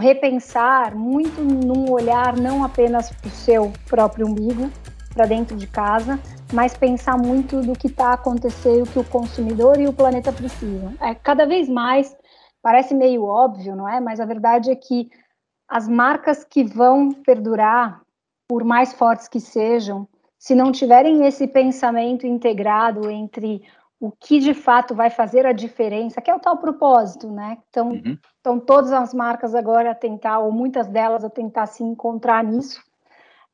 repensar muito num olhar não apenas para o seu próprio umbigo, para dentro de casa, mas pensar muito do que está acontecendo, o que o consumidor e o planeta precisam. É, cada vez mais, parece meio óbvio, não é? Mas a verdade é que as marcas que vão perdurar, por mais fortes que sejam, se não tiverem esse pensamento integrado entre o que de fato vai fazer a diferença, que é o tal propósito, né? Então, uhum. então todas as marcas agora a tentar, ou muitas delas a tentar se encontrar nisso.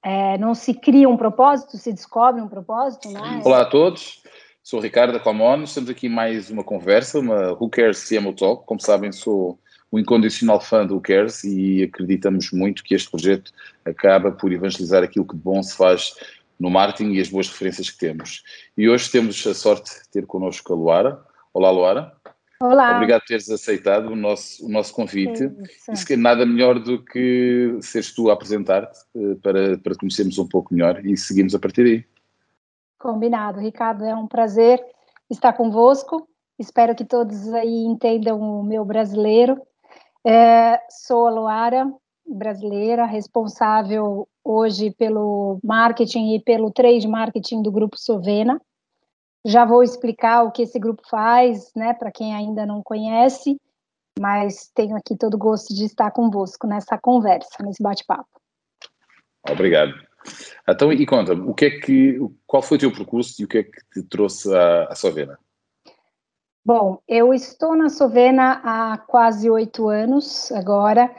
É, não se cria um propósito, se descobre um propósito, né? Olá a todos, sou o Ricardo da Comon, estamos aqui mais uma conversa, uma Who Cares CMO Talk, como sabem sou o incondicional fã do Who Cares e acreditamos muito que este projeto acaba por evangelizar aquilo que de bom se faz no marketing e as boas referências que temos. E hoje temos a sorte de ter connosco a Luara. Olá, Luara. Olá. Obrigado por teres aceitado o nosso, o nosso convite. Isso. E nada melhor do que seres tu a apresentar-te eh, para, para conhecermos um pouco melhor e seguimos a partir daí. Combinado, Ricardo. É um prazer estar convosco. Espero que todos aí entendam o meu brasileiro. É, sou a Luara, brasileira, responsável hoje pelo marketing e pelo trade marketing do Grupo Sovena. Já vou explicar o que esse grupo faz, né, para quem ainda não conhece, mas tenho aqui todo o gosto de estar convosco nessa conversa, nesse bate-papo. Obrigado. Então, e conta o que é que, qual foi o teu percurso e o que é que te trouxe à, à Sovena? Bom, eu estou na Sovena há quase oito anos agora.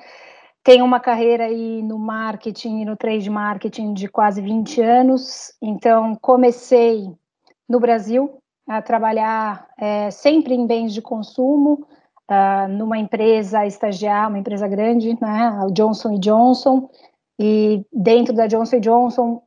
Tenho uma carreira aí no marketing e no trade marketing de quase 20 anos. Então, comecei no Brasil a trabalhar é, sempre em bens de consumo, uh, numa empresa estagiar, uma empresa grande, né, o Johnson Johnson, e dentro da Johnson Johnson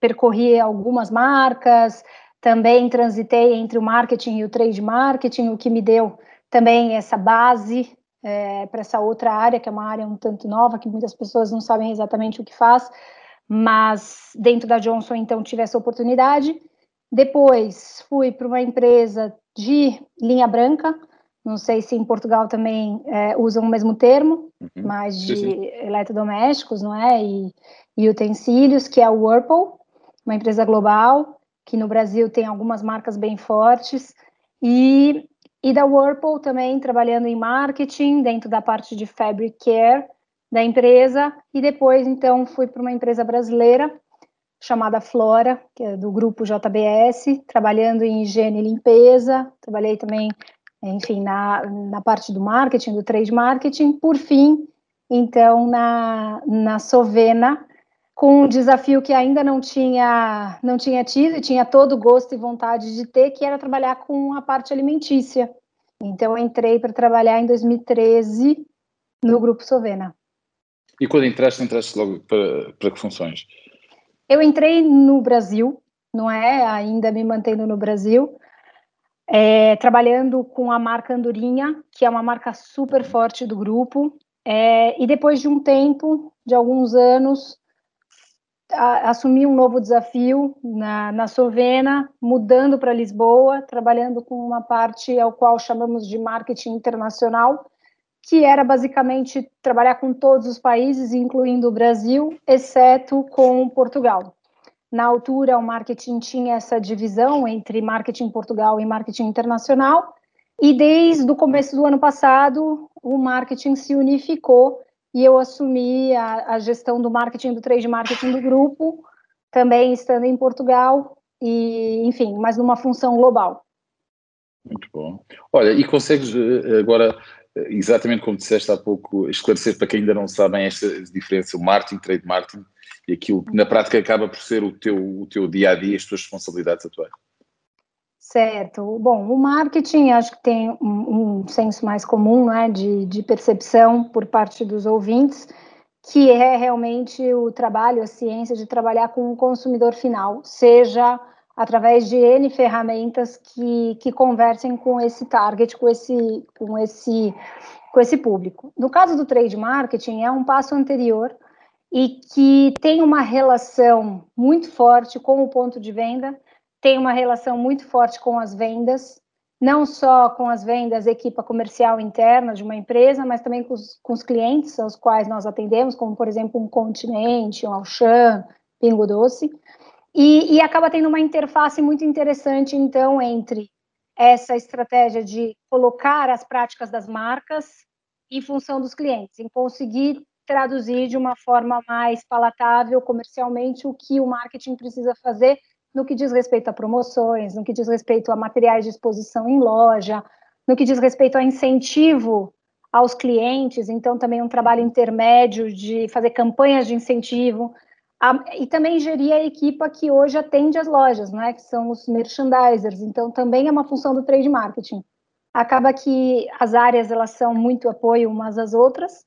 percorri algumas marcas, também transitei entre o marketing e o trade marketing, o que me deu também essa base é, para essa outra área, que é uma área um tanto nova, que muitas pessoas não sabem exatamente o que faz, mas dentro da Johnson, então, tive essa oportunidade. Depois fui para uma empresa de linha branca, não sei se em Portugal também é, usam o mesmo termo, uhum. mas de sim, sim. eletrodomésticos, não é? E, e utensílios, que é o Whirlpool, uma empresa global, que no Brasil tem algumas marcas bem fortes, e, e da Whirlpool também trabalhando em marketing, dentro da parte de fabric care da empresa, e depois então fui para uma empresa brasileira chamada Flora, que é do grupo JBS, trabalhando em higiene e limpeza, trabalhei também, enfim, na, na parte do marketing, do trade marketing, por fim, então, na, na Sovena, com um desafio que ainda não tinha, não tinha tido, e tinha todo gosto e vontade de ter, que era trabalhar com a parte alimentícia. Então, entrei para trabalhar em 2013 no Grupo Sovena. E quando entraste, entraste logo para, para que funções? Eu entrei no Brasil, não é? Ainda me mantendo no Brasil, é, trabalhando com a marca Andorinha, que é uma marca super forte do grupo. É, e depois de um tempo, de alguns anos, assumi um novo desafio na, na Sovena, mudando para Lisboa, trabalhando com uma parte ao qual chamamos de marketing internacional, que era basicamente trabalhar com todos os países, incluindo o Brasil, exceto com Portugal. Na altura, o marketing tinha essa divisão entre marketing Portugal e marketing internacional, e desde o começo do ano passado, o marketing se unificou e eu assumi a, a gestão do marketing, do trade marketing do grupo, também estando em Portugal, e enfim, mas numa função global. Muito bom. Olha, e consegues eh, agora exatamente como disseste há pouco, esclarecer para quem ainda não sabem esta diferença, o marketing, trade marketing, e aquilo que na prática acaba por ser o teu, o teu dia a dia, as tuas responsabilidades atuais. Certo. Bom, o marketing acho que tem um, um senso mais comum né, de, de percepção por parte dos ouvintes, que é realmente o trabalho, a ciência de trabalhar com o consumidor final, seja através de N ferramentas que, que conversem com esse target, com esse, com, esse, com esse público. No caso do trade marketing, é um passo anterior e que tem uma relação muito forte com o ponto de venda, tem uma relação muito forte com as vendas não só com as vendas equipa comercial interna de uma empresa, mas também com os, com os clientes aos quais nós atendemos, como, por exemplo, um Continente, um Auchan, Pingo Doce, e, e acaba tendo uma interface muito interessante, então, entre essa estratégia de colocar as práticas das marcas em função dos clientes, em conseguir traduzir de uma forma mais palatável comercialmente o que o marketing precisa fazer no que diz respeito a promoções, no que diz respeito a materiais de exposição em loja, no que diz respeito a incentivo aos clientes, então também um trabalho intermédio de fazer campanhas de incentivo, a, e também gerir a equipa que hoje atende as lojas, né, que são os merchandisers, então também é uma função do trade marketing. Acaba que as áreas elas são muito apoio umas às outras,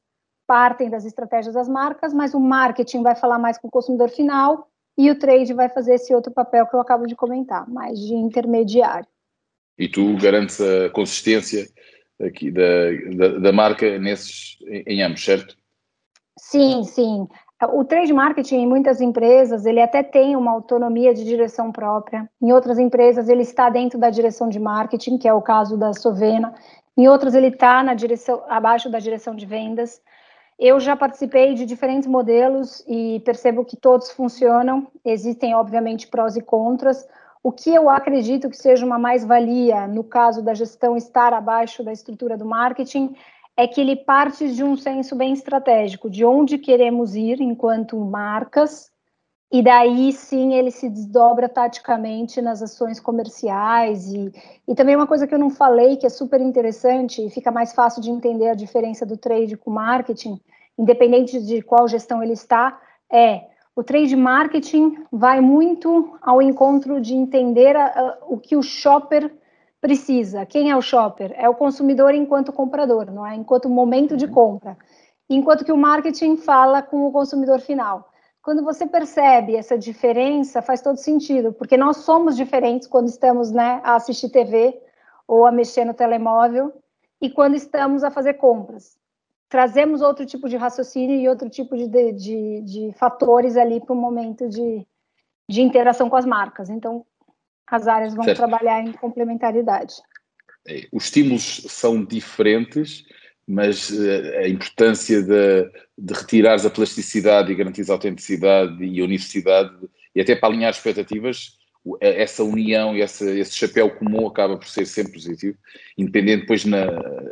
partem das estratégias das marcas, mas o marketing vai falar mais com o consumidor final e o trade vai fazer esse outro papel que eu acabo de comentar, mais de intermediário. E tu garantes a consistência aqui da, da, da marca nesses, em, ambos, certo? Sim, sim. O trade marketing em muitas empresas, ele até tem uma autonomia de direção própria. Em outras empresas, ele está dentro da direção de marketing, que é o caso da Sovena. Em outras, ele está na direção, abaixo da direção de vendas. Eu já participei de diferentes modelos e percebo que todos funcionam. Existem, obviamente, prós e contras. O que eu acredito que seja uma mais-valia no caso da gestão estar abaixo da estrutura do marketing é que ele parte de um senso bem estratégico, de onde queremos ir enquanto marcas, e daí sim ele se desdobra taticamente nas ações comerciais. E, e também uma coisa que eu não falei, que é super interessante, e fica mais fácil de entender a diferença do trade com o marketing, independente de qual gestão ele está, é o trade marketing vai muito ao encontro de entender a, a, o que o shopper precisa. Quem é o shopper? É o consumidor enquanto comprador, não é? Enquanto momento de uhum. compra. Enquanto que o marketing fala com o consumidor final. Quando você percebe essa diferença, faz todo sentido, porque nós somos diferentes quando estamos né, a assistir TV ou a mexer no telemóvel e quando estamos a fazer compras trazemos outro tipo de raciocínio e outro tipo de, de, de, de fatores ali para o momento de, de interação com as marcas. Então, as áreas vão certo. trabalhar em complementaridade. É, os estímulos são diferentes, mas eh, a importância de, de retirares a plasticidade e garantir a autenticidade e a universidade, e até para alinhar expectativas, essa união e essa, esse chapéu comum acaba por ser sempre positivo, independente depois na,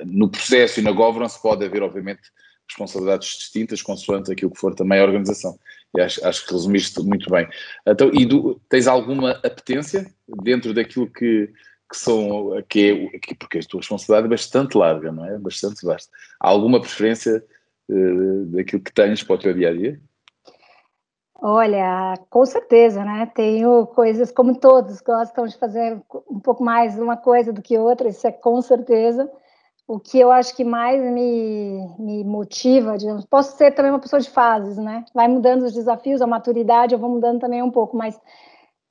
no processo e na governance pode haver obviamente responsabilidades distintas consoante aquilo que for também a organização. E acho, acho que resumiste muito bem. Então, e do, tens alguma apetência dentro daquilo que, que são, que é, que, porque a tua responsabilidade é bastante larga, não é? Bastante vasta. Há alguma preferência uh, daquilo que tens para o teu dia a dia Olha, com certeza, né? Tenho coisas como todos gostam de fazer um pouco mais uma coisa do que outra, isso é com certeza. O que eu acho que mais me, me motiva, digamos, posso ser também uma pessoa de fases, né? Vai mudando os desafios, a maturidade, eu vou mudando também um pouco, mas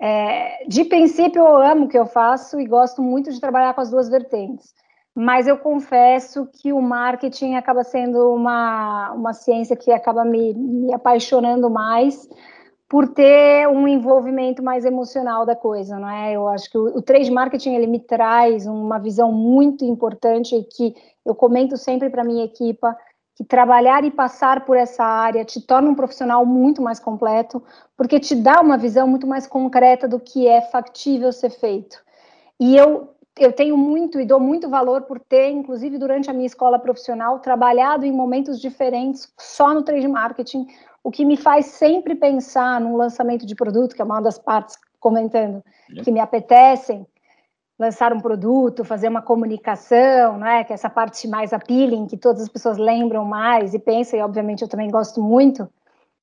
é, de princípio eu amo o que eu faço e gosto muito de trabalhar com as duas vertentes mas eu confesso que o marketing acaba sendo uma, uma ciência que acaba me, me apaixonando mais por ter um envolvimento mais emocional da coisa, não é? Eu acho que o, o trade marketing ele me traz uma visão muito importante que eu comento sempre para minha equipa que trabalhar e passar por essa área te torna um profissional muito mais completo, porque te dá uma visão muito mais concreta do que é factível ser feito. E eu eu tenho muito e dou muito valor por ter, inclusive durante a minha escola profissional, trabalhado em momentos diferentes só no trade marketing, o que me faz sempre pensar num lançamento de produto, que é uma das partes comentando que me apetecem, lançar um produto, fazer uma comunicação, né, que é essa parte mais appealing, que todas as pessoas lembram mais e pensam, e obviamente eu também gosto muito,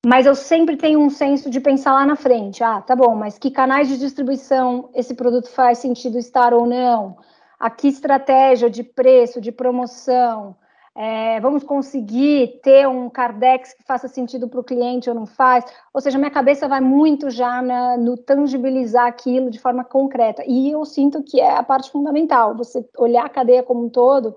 mas eu sempre tenho um senso de pensar lá na frente. Ah, tá bom, mas que canais de distribuição esse produto faz sentido estar ou não? A que estratégia de preço, de promoção? É, vamos conseguir ter um Cardex que faça sentido para o cliente ou não faz? Ou seja, minha cabeça vai muito já na, no tangibilizar aquilo de forma concreta. E eu sinto que é a parte fundamental, você olhar a cadeia como um todo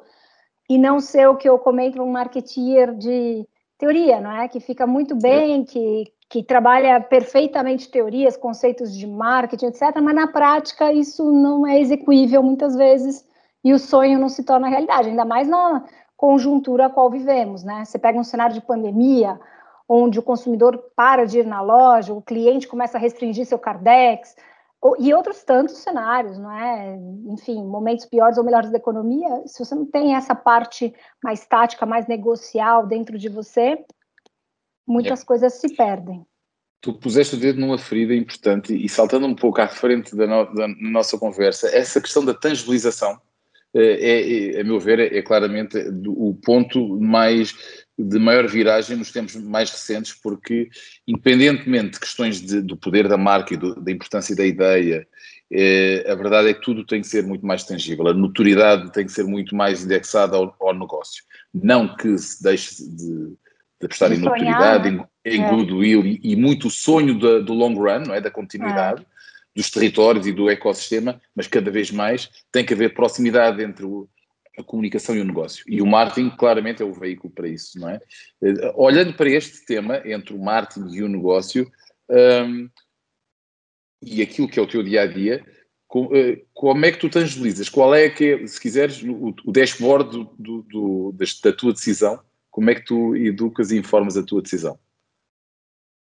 e não ser o que eu comento um marketeer de teoria, não é? Que fica muito bem, que, que trabalha perfeitamente teorias, conceitos de marketing, etc., mas na prática isso não é execuível muitas vezes e o sonho não se torna realidade, ainda mais na conjuntura a qual vivemos, né? Você pega um cenário de pandemia, onde o consumidor para de ir na loja, o cliente começa a restringir seu cardex, e outros tantos cenários, não é? Enfim, momentos piores ou melhores da economia, se você não tem essa parte mais tática, mais negocial dentro de você, muitas é. coisas se perdem. Tu puseste o dedo numa ferida importante e saltando um pouco à frente da, no, da nossa conversa, essa questão da tangibilização, é, é, é, a meu ver, é, é claramente o ponto mais de maior viragem nos tempos mais recentes, porque, independentemente de questões de, do poder da marca e do, da importância da ideia, é, a verdade é que tudo tem que ser muito mais tangível, a notoriedade tem que ser muito mais indexada ao, ao negócio. Não que se deixe de, de apostar em notoriedade, em, em é. goodwill e, e, muito o sonho da, do long run, não é? da continuidade. É. Dos territórios e do ecossistema, mas cada vez mais tem que haver proximidade entre o, a comunicação e o negócio. E o marketing, claramente, é o veículo para isso, não é? Eh, olhando para este tema, entre o marketing e o negócio, um, e aquilo que é o teu dia a dia, eh, como é que tu tangibilizas? Qual é que, é, se quiseres, o, dashboard do, do, do, da tua decisão? Como é que tu educas e informas a tua decisão?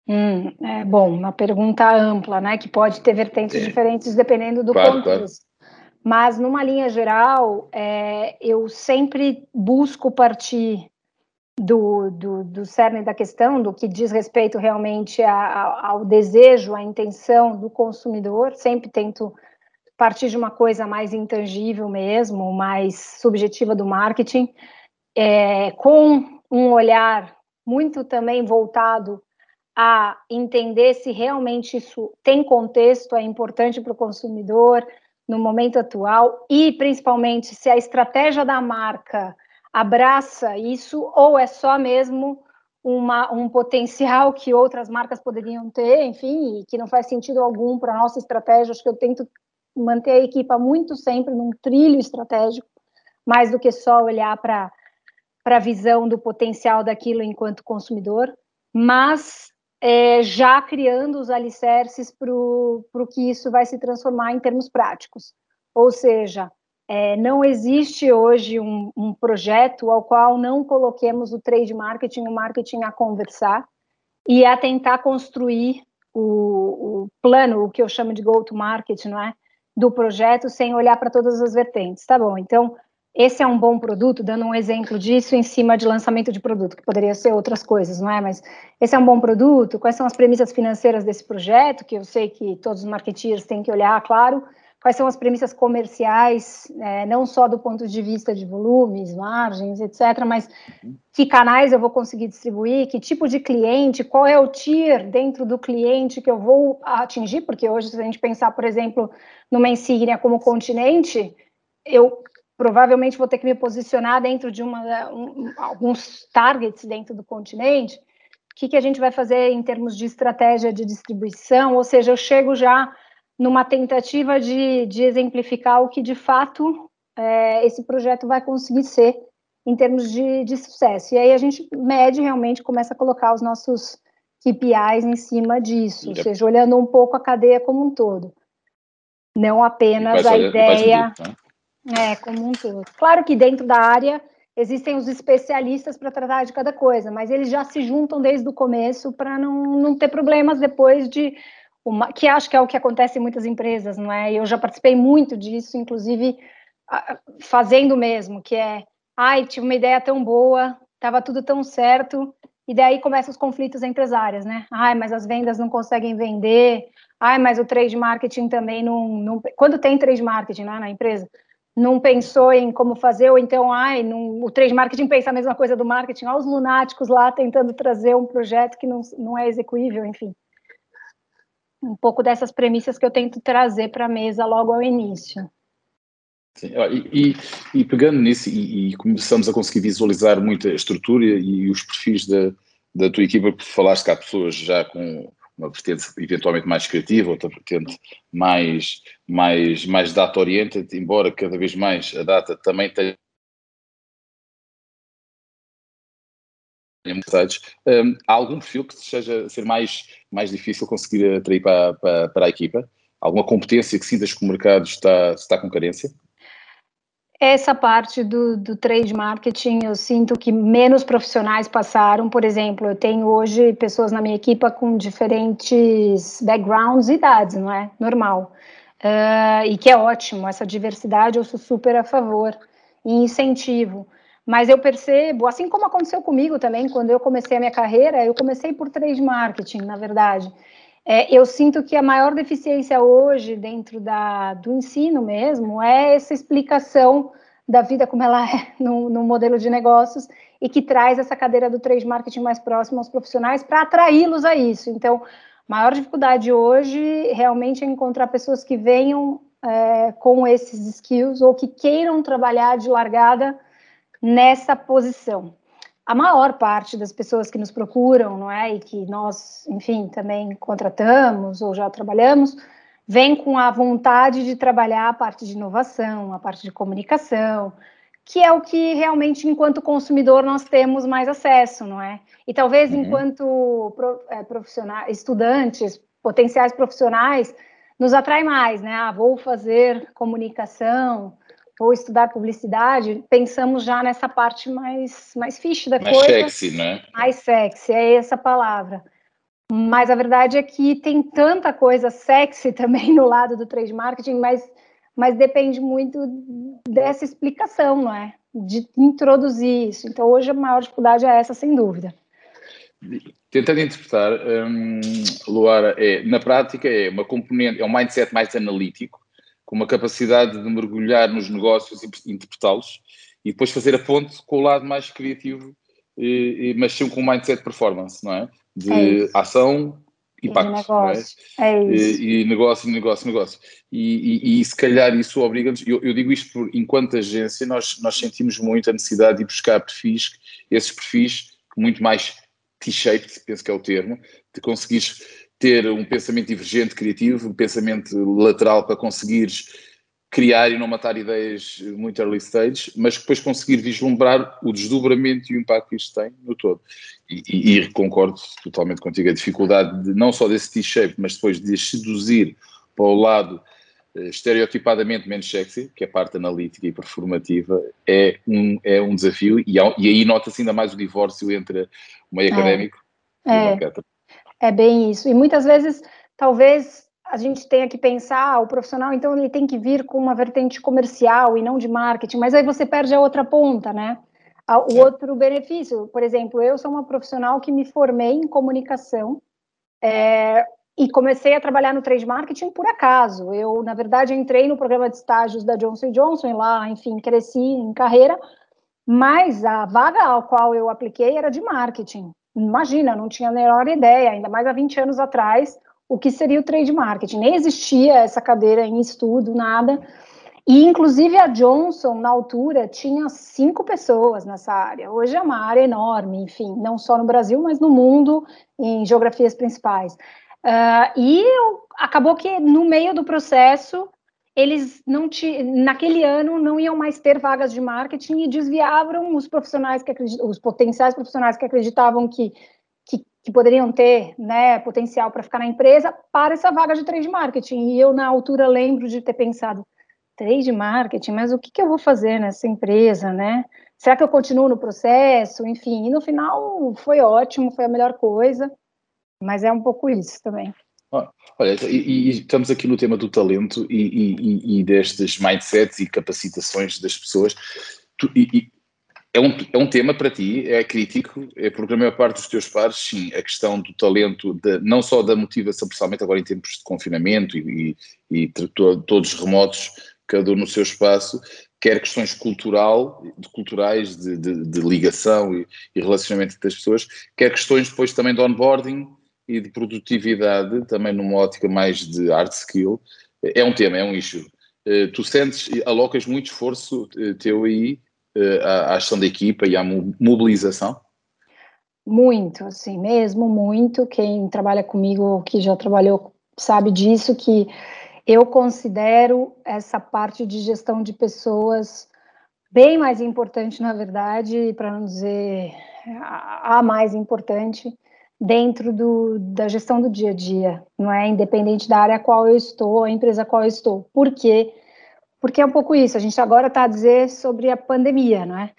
Hum, é bom, uma pergunta ampla, né? Que pode ter vertentes é. diferentes dependendo do claro, contexto. Claro. Mas, numa linha geral, é, eu sempre busco partir do, do, do cerne da questão, do que diz respeito realmente a, a, ao desejo, à intenção do consumidor. Sempre tento partir de uma coisa mais intangível mesmo, mais subjetiva do marketing, é, com um olhar muito também voltado a entender se realmente isso tem contexto, é importante para o consumidor, no momento atual e principalmente se a estratégia da marca abraça isso ou é só mesmo uma, um potencial que outras marcas poderiam ter, enfim, e que não faz sentido algum para a nossa estratégia. Acho que eu tento manter a equipa muito sempre num trilho estratégico, mais do que só olhar para a visão do potencial daquilo enquanto consumidor, mas é, já criando os alicerces para o que isso vai se transformar em termos práticos. Ou seja, é, não existe hoje um, um, projeto ao qual não coloquemos o trade marketing, o marketing a conversar e a tentar construir o, o plano, o que eu chamo de go-to-market, não é? Do projeto sem olhar para todas as vertentes. Tá bom, então esse é um bom produto, dando um exemplo disso em cima de lançamento de produto, que poderia ser outras coisas, não é? Mas esse é um bom produto, quais são as premissas financeiras desse projeto, que eu sei que todos os marketeers têm que olhar, claro, quais são as premissas comerciais, é, não só do ponto de vista de volumes, margens, etc., mas que canais eu vou conseguir distribuir, que tipo de cliente, qual é o tier dentro do cliente que eu vou atingir, porque hoje, se a gente pensar, por exemplo, numa insígnia como continente, eu provavelmente vou ter que me posicionar dentro de uma, um, alguns targets dentro do continente. O que, que a gente vai fazer em termos de estratégia de distribuição? Ou seja, eu chego já numa tentativa de, de exemplificar o que de fato é, esse projeto vai conseguir ser em termos de, de sucesso. E aí a gente mede realmente, começa a colocar os nossos KPIs em cima disso, yep. ou seja, olhando um pouco a cadeia como um todo. Não apenas a ideia. Tá? É, como um todo. Claro que dentro da área existem os especialistas para tratar de cada coisa, mas eles já se juntam desde o começo para não, não ter problemas depois de uma, que acho que é o que acontece em muitas empresas, não é? Eu já participei muito disso, inclusive fazendo mesmo, que é, ai, tive uma ideia tão boa, estava tudo tão certo, e daí começam os conflitos entre as áreas, né? Ai, mas as vendas não conseguem vender, ai, mas o trade marketing também não, não... quando tem trade marketing né, na empresa, não pensou em como fazer, ou então, ai, não, o trade marketing pensa a mesma coisa do marketing, olha os lunáticos lá tentando trazer um projeto que não, não é execuível, enfim. Um pouco dessas premissas que eu tento trazer para a mesa logo ao início. Sim, e, e, e, pegando nisso, e, e, começamos a conseguir visualizar muito a estrutura e os perfis da, da tua equipa, porque falaste que há pessoas já com uma vertente eventualmente mais criativa, outra vertente mais, mais, mais data-oriented, embora cada vez mais a data também tenha Um, há algum perfil que seja ser mais, mais difícil conseguir atrair para, para, para a equipa? Alguma competência que sintas que o mercado está, está com carência? Essa parte do, do trade marketing, eu sinto que menos profissionais passaram. Por exemplo, eu tenho hoje pessoas na minha equipa com diferentes backgrounds e idades, não é? Normal. Uh, e que é ótimo, essa diversidade eu sou super a favor e incentivo. Mas eu percebo, assim como aconteceu comigo também, quando eu comecei a minha carreira, eu comecei por trade marketing, na verdade. É, eu sinto que a maior deficiência hoje, dentro da, do ensino mesmo, é essa explicação da vida como ela é no, no modelo de negócios e que traz essa cadeira do trade marketing mais próximo aos profissionais para atraí-los a isso. Então, a maior dificuldade hoje realmente é encontrar pessoas que venham é, com esses skills ou que queiram trabalhar de largada nessa posição a maior parte das pessoas que nos procuram, não é, e que nós, enfim, também contratamos ou já trabalhamos, vem com a vontade de trabalhar a parte de inovação, a parte de comunicação, que é o que realmente, enquanto consumidor, nós temos mais acesso, não é? E talvez uhum. enquanto é, profissionais, estudantes, potenciais profissionais, nos atrai mais, né? Ah, vou fazer comunicação, ou estudar publicidade, pensamos já nessa parte mais, mais fixe da mais coisa. Mais sexy, né? Mais sexy, é essa palavra. Mas a verdade é que tem tanta coisa sexy também no lado do trade marketing, mas, mas depende muito dessa explicação, não é? De introduzir isso. Então, hoje a maior dificuldade é essa, sem dúvida. Tentando interpretar, hum, Luara, é, na prática é uma componente, é um mindset mais analítico, com uma capacidade de mergulhar nos negócios e interpretá-los e depois fazer a ponte com o lado mais criativo, e, e, mas sempre com um mindset performance, não é? De é ação e pacto. Negócio. É? é. E, e, negócio, negócio, negócio. E, e se calhar isso obriga-nos, eu, eu, digo isto por, enquanto agência, nós, nós sentimos muito a necessidade de buscar perfis, esses perfis muito mais T-shaped, penso que é o termo, de conseguires ter um pensamento divergente, criativo, um pensamento lateral para conseguires criar e não matar ideias muito early stage, mas depois conseguir vislumbrar o desdobramento e o impacto que isto tem no todo. E, e, e concordo totalmente contigo, a dificuldade de, não só desse T-shape, mas depois de seduzir para o lado eh, estereotipadamente menos sexy, que é a parte analítica e performativa, é um, é um desafio e, e aí nota-se ainda mais o divórcio entre o meio é. académico é. e o mercado é bem isso. E muitas vezes, talvez a gente tenha que pensar, ah, o profissional, então, ele tem que vir com uma vertente comercial e não de marketing, mas aí você perde a outra ponta, né? O outro benefício, por exemplo, eu sou uma profissional que me formei em comunicação é, e comecei a trabalhar no trade marketing por acaso. Eu, na verdade, entrei no programa de estágios da Johnson Johnson lá, enfim, cresci em carreira, mas a vaga ao qual eu apliquei era de marketing imagina, não tinha a menor ideia, ainda mais há 20 anos atrás, o que seria o trade marketing. Nem existia essa cadeira em estudo, nada. E, inclusive, a Johnson, na altura, tinha cinco pessoas nessa área. Hoje é uma área enorme, enfim, não só no Brasil, mas no mundo, em geografias principais. Uh, e acabou que, no meio do processo, eles não te, naquele ano não iam mais ter vagas de marketing e desviavam os profissionais que os potenciais profissionais que acreditavam que, que, que poderiam ter né, potencial para ficar na empresa para essa vaga de trade marketing. E eu, na altura, lembro de ter pensado, trade marketing, mas o que, que eu vou fazer nessa empresa, né? Será que eu continuo no processo? Enfim, e no final foi ótimo, foi a melhor coisa, mas é um pouco isso também. Olha, e, e, estamos aqui no tema do talento e, e, e destes mindsets e capacitações das pessoas. Tu, é, um, é um tema para ti, é crítico, é porque a maior parte dos teus pares, sim, a questão do talento, de, não só da motivação, principalmente agora em tempos de confinamento e, e, todos remotos, cada um no seu espaço, quer questões cultural, de, culturais, de, de, de ligação e relacionamento das pessoas, quer questões depois também de onboarding, e de produtividade, também numa ótica mais de hard skill, é um tema, é um issue. Eh, tu sentes, alocas muito esforço eh, teu aí eh, à ação da equipa e à mobilização? Muito, assim, mesmo muito. Quem trabalha comigo, que já trabalhou, sabe disso, que eu considero essa parte de gestão de pessoas bem mais importante, na verdade, para não dizer a mais importante, dentro do, da gestão do dia a dia, não é independente da área a qual eu estou, a empresa a qual eu estou. Por quê? porque é um pouco isso, a gente agora está a dizer sobre a pandemia, não é?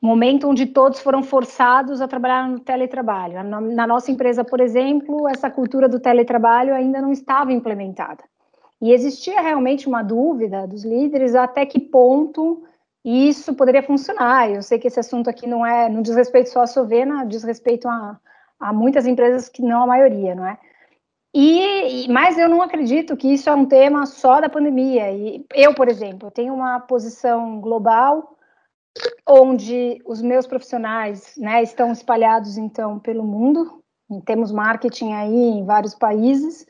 momento onde todos foram forçados a trabalhar no teletrabalho. Na nossa empresa, por exemplo, essa cultura do teletrabalho ainda não estava implementada. E existia realmente uma dúvida dos líderes até que ponto isso poderia funcionar. Eu sei que esse assunto aqui não é, não diz respeito só à Sovena, diz respeito a, a muitas empresas que não a maioria, não é? E, mas eu não acredito que isso é um tema só da pandemia. E eu, por exemplo, tenho uma posição global onde os meus profissionais né, estão espalhados, então, pelo mundo. Temos marketing aí em vários países.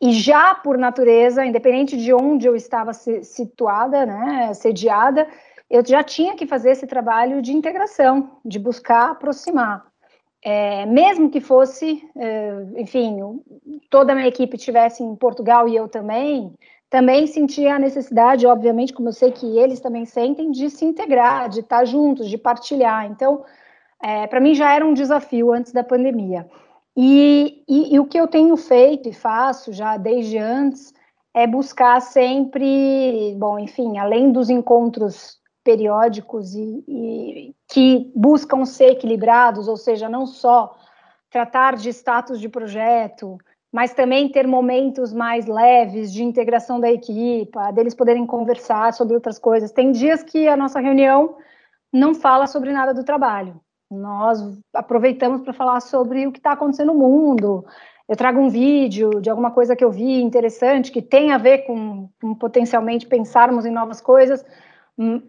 E já por natureza, independente de onde eu estava situada, né, sediada, eu já tinha que fazer esse trabalho de integração, de buscar aproximar. É, mesmo que fosse, é, enfim, toda a minha equipe estivesse em Portugal e eu também, também sentia a necessidade, obviamente, como eu sei que eles também sentem, de se integrar, de estar juntos, de partilhar. Então, é, para mim já era um desafio antes da pandemia. E, e, e, o que eu tenho feito e faço já desde antes é buscar sempre, bom, enfim, além dos encontros periódicos e, e que buscam ser equilibrados, ou seja, não só tratar de status de projeto, mas também ter momentos mais leves de integração da equipe, deles poderem conversar sobre outras coisas. Tem dias que a nossa reunião não fala sobre nada do trabalho. Nós aproveitamos para falar sobre o que está acontecendo no mundo. Eu trago um vídeo de alguma coisa que eu vi interessante, que tem a ver com, com potencialmente pensarmos em novas coisas,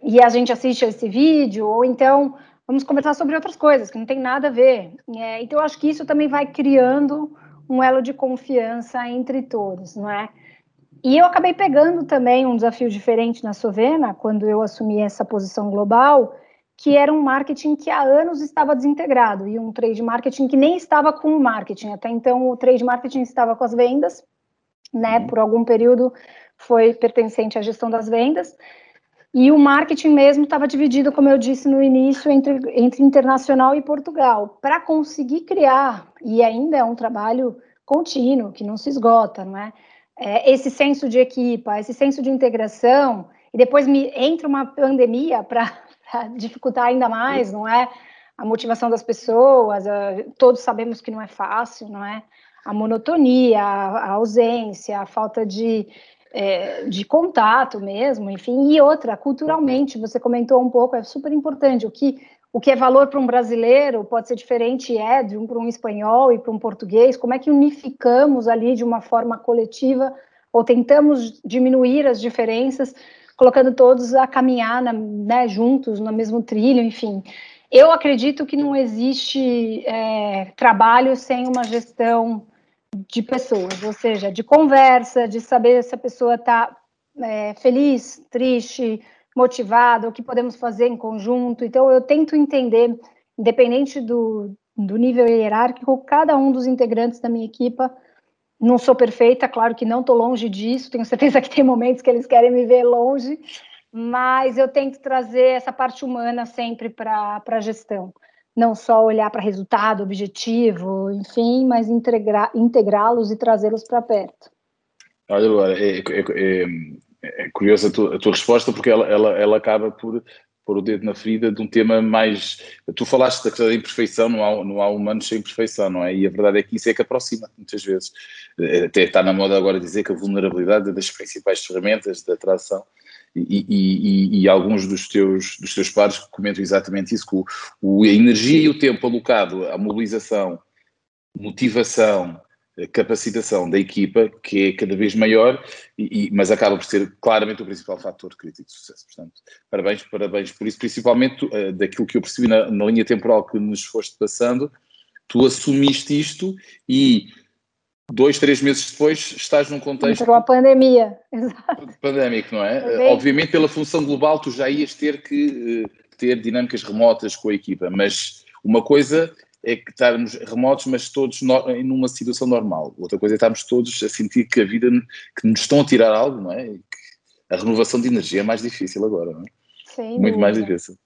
e a gente assiste esse vídeo, ou então vamos conversar sobre outras coisas que não tem nada a ver. É, então, eu acho que isso também vai criando um elo de confiança entre todos, não é? E eu acabei pegando também um desafio diferente na Sovena, quando eu assumi essa posição global, que era um marketing que há anos estava desintegrado, e um trade marketing que nem estava com o marketing. Até então, o trade marketing estava com as vendas, né? Uhum. Por algum período foi pertencente à gestão das vendas. E o marketing mesmo estava dividido, como eu disse no início, entre, entre internacional e Portugal. Para conseguir criar, e ainda é um trabalho contínuo, que não se esgota, não é? é esse senso de equipa, esse senso de integração, e depois me entra uma pandemia para dificultar ainda mais, não é? A motivação das pessoas, a, todos sabemos que não é fácil, não é? A monotonia, a, a ausência, a falta de é, de contato mesmo, enfim, e outra, culturalmente, você comentou um pouco, é super importante, o que, o que é valor para um brasileiro pode ser diferente, é, de um para um espanhol e para um português, como é que unificamos ali de uma forma coletiva, ou tentamos diminuir as diferenças, colocando todos a caminhar na, né, juntos no mesmo trilho, enfim. Eu acredito que não existe é, trabalho sem uma gestão de pessoas, ou seja, de conversa, de saber se a pessoa está é, feliz, triste, motivada, o que podemos fazer em conjunto. Então, eu tento entender, independente do, do nível hierárquico, cada um dos integrantes da minha equipa. Não sou perfeita, claro que não estou longe disso, tenho certeza que tem momentos que eles querem me ver longe, mas eu tento trazer essa parte humana sempre para a gestão não só olhar para resultado, objetivo, enfim, mas integrá-los e trazê-los para perto. Olha, Laura, é, é, é, é curiosa a tua, a tua, resposta, porque ela, ela, ela acaba por pôr o dedo na ferida de um tema mais. Tu falaste da questão da imperfeição, não há, não há humanos sem imperfeição, não é? E a verdade é que isso é que aproxima, muitas vezes. Até está na moda agora dizer que a vulnerabilidade é das principais ferramentas da atração e, e, e, alguns dos teus, dos teus pares comentam exatamente isso, que o, o, a energia e o tempo alocado à mobilização, motivação, capacitação da equipa, que é cada vez maior, e, mas acaba por ser claramente o principal fator crítico de sucesso. Portanto, parabéns, parabéns por isso, principalmente uh, daquilo que eu percebi na, na linha temporal que nos foste passando, tu assumiste isto e dois, três meses depois estás num contexto. Entrou a pandemia, exato. Pandémico, não é? Obviamente, pela função global, tu já ias ter que uh, ter dinâmicas remotas com a equipa, mas uma coisa é que estarmos remotos, mas todos no, numa situação normal. Outra coisa é estarmos todos a sentir que a vida, que nos estão a tirar algo, não é? a renovação de energia é mais difícil agora, não é? Sim, Muito mais difícil.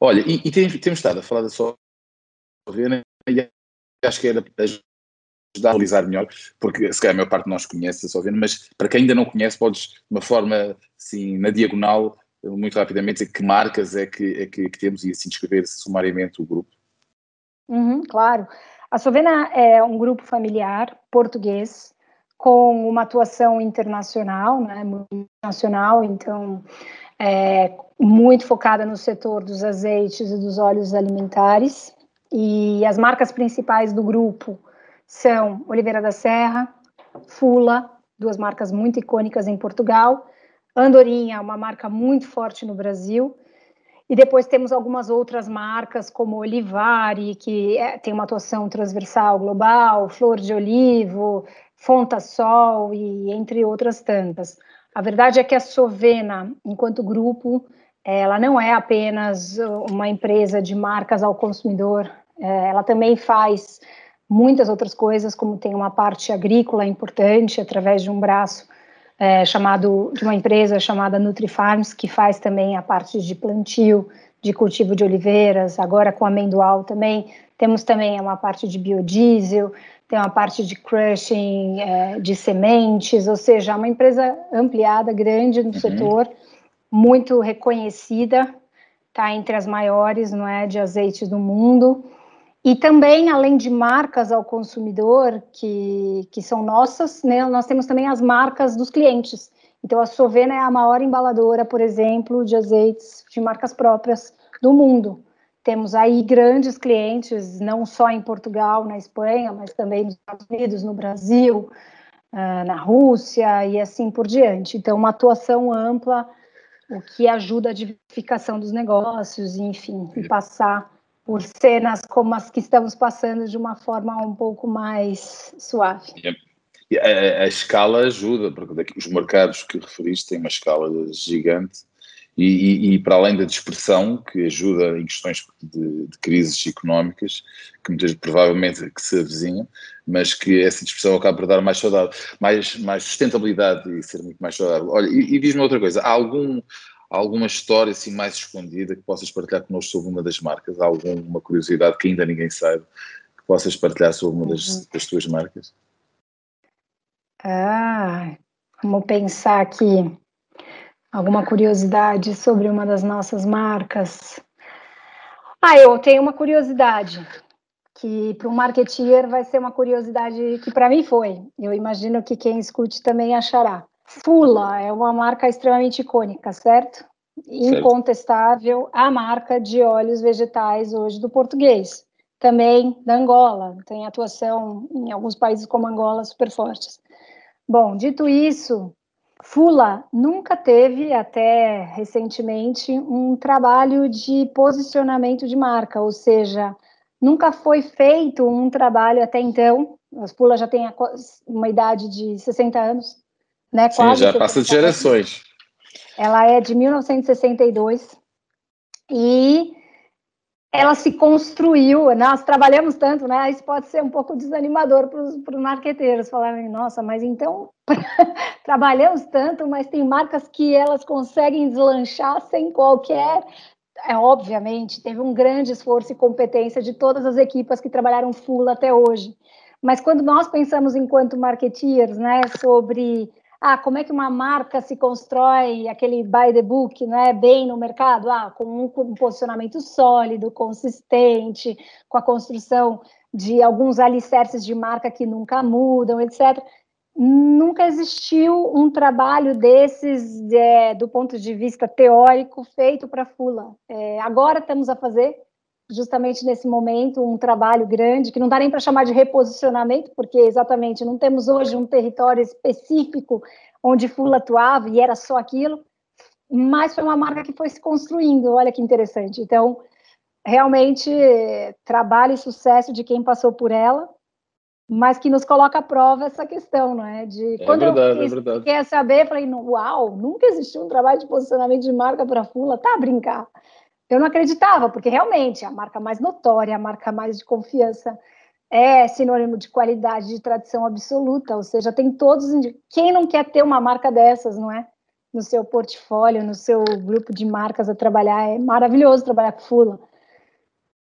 Olha, e, e temos, temos estado a falar da Sovena e acho que era as ajudar a analisar melhor, porque se calhar a maior parte de nós conhece a Sovena, mas para quem ainda não conhece, podes, de uma forma assim, na diagonal, muito rapidamente dizer que marcas é que, é que, que temos e assim descrever sumariamente o grupo. Uhum, claro. A Sovena é um grupo familiar português com uma atuação internacional, né, nacional, então é, muito focada no setor dos azeites e dos óleos alimentares. E as marcas principais do grupo são Oliveira da Serra, Fula, duas marcas muito icônicas em Portugal, Andorinha, uma marca muito forte no Brasil, e depois temos algumas outras marcas, como Olivari, que é, tem uma atuação transversal global, Flor de Olivo, Fontasol e entre outras tantas. A verdade é que a Sovena, enquanto grupo, ela não é apenas uma empresa de marcas ao consumidor, é, ela também faz muitas outras coisas, como tem uma parte agrícola importante através de um braço é, chamado de uma empresa chamada NutriFarms, que faz também a parte de plantio, de cultivo de oliveiras, agora com amendoal também. Temos também uma parte de biodiesel, tem uma parte de crushing é, de sementes, ou seja, uma empresa ampliada, grande no uhum. setor, muito reconhecida, está entre as maiores, não é, de azeites do mundo. E também, além de marcas ao consumidor, que, que são nossas, né, nós temos também as marcas dos clientes. Então, a Sovena é a maior embaladora, por exemplo, de azeites de marcas próprias do mundo. Temos aí grandes clientes, não só em Portugal, na Espanha, mas também nos Estados Unidos, no Brasil, ah, na Rússia e assim por diante. Então, uma atuação ampla, o que ajuda a diversificação dos negócios, enfim, e passar por cenas como as que estamos passando de uma forma um pouco mais suave. A, a, escala ajuda, porque os mercados que referiste têm uma escala gigante e, e, e, para além da dispersão, que ajuda em questões de, de crises económicas, que muitas provavelmente que se avizinham, mas que essa dispersão acaba por dar mais saudável, mais, mais sustentabilidade e ser muito mais saudável. Olha, e, e diz-me outra coisa, há algum, alguma história assim mais escondida que possas partilhar connosco sobre uma das marcas? Há alguma curiosidade que ainda ninguém sabe que possas partilhar sobre uma das, uhum. das tuas marcas? Ah, vamos pensar aqui. Alguma curiosidade sobre uma das nossas marcas? Ah, eu tenho uma curiosidade que para um marketeer vai ser uma curiosidade que para mim foi. Eu imagino que quem escute também achará. Fula é uma marca extremamente icônica, certo? Incontestável a marca de óleos vegetais hoje do português. Também da Angola, tem atuação em alguns países como Angola super fortes. Bom, dito isso, Fula nunca teve, até recentemente, um trabalho de posicionamento de marca, ou seja, nunca foi feito um trabalho até então. A Fula já tem uma idade de 60 anos, né? Sim, já passa de gerações. Ela é de 1962 e ela se construiu. Nós trabalhamos tanto, né? Isso pode ser um pouco desanimador para os marqueteiros falarem, nossa, mas então trabalhamos tanto, mas tem marcas que elas conseguem deslanchar sem qualquer é, obviamente, teve um grande esforço e competência de todas as equipas que trabalharam full até hoje. Mas quando nós pensamos enquanto marketeers, né, sobre ah, como é que uma marca se constrói aquele by the book, né, bem no mercado, ah, com um, com um posicionamento sólido, consistente, com a construção de alguns alicerces de marca que nunca mudam, etc. Nunca existiu um trabalho desses é, do ponto de vista teórico feito para Fula. É, agora estamos a fazer justamente nesse momento, um trabalho grande, que não dá nem para chamar de reposicionamento, porque exatamente não temos hoje um território específico onde Fula atuava e era só aquilo, mas foi uma marca que foi se construindo, olha que interessante. Então, realmente, trabalho e sucesso de quem passou por ela, mas que nos coloca à prova essa questão, não é? De é quando verdade, eu é verdade. quer saber, falei, uau, nunca existiu um trabalho de posicionamento de marca para Fula, tá a brincar eu não acreditava, porque realmente a marca mais notória, a marca mais de confiança, é sinônimo de qualidade, de tradição absoluta, ou seja, tem todos. Quem não quer ter uma marca dessas, não é? No seu portfólio, no seu grupo de marcas a trabalhar, é maravilhoso trabalhar com Fula.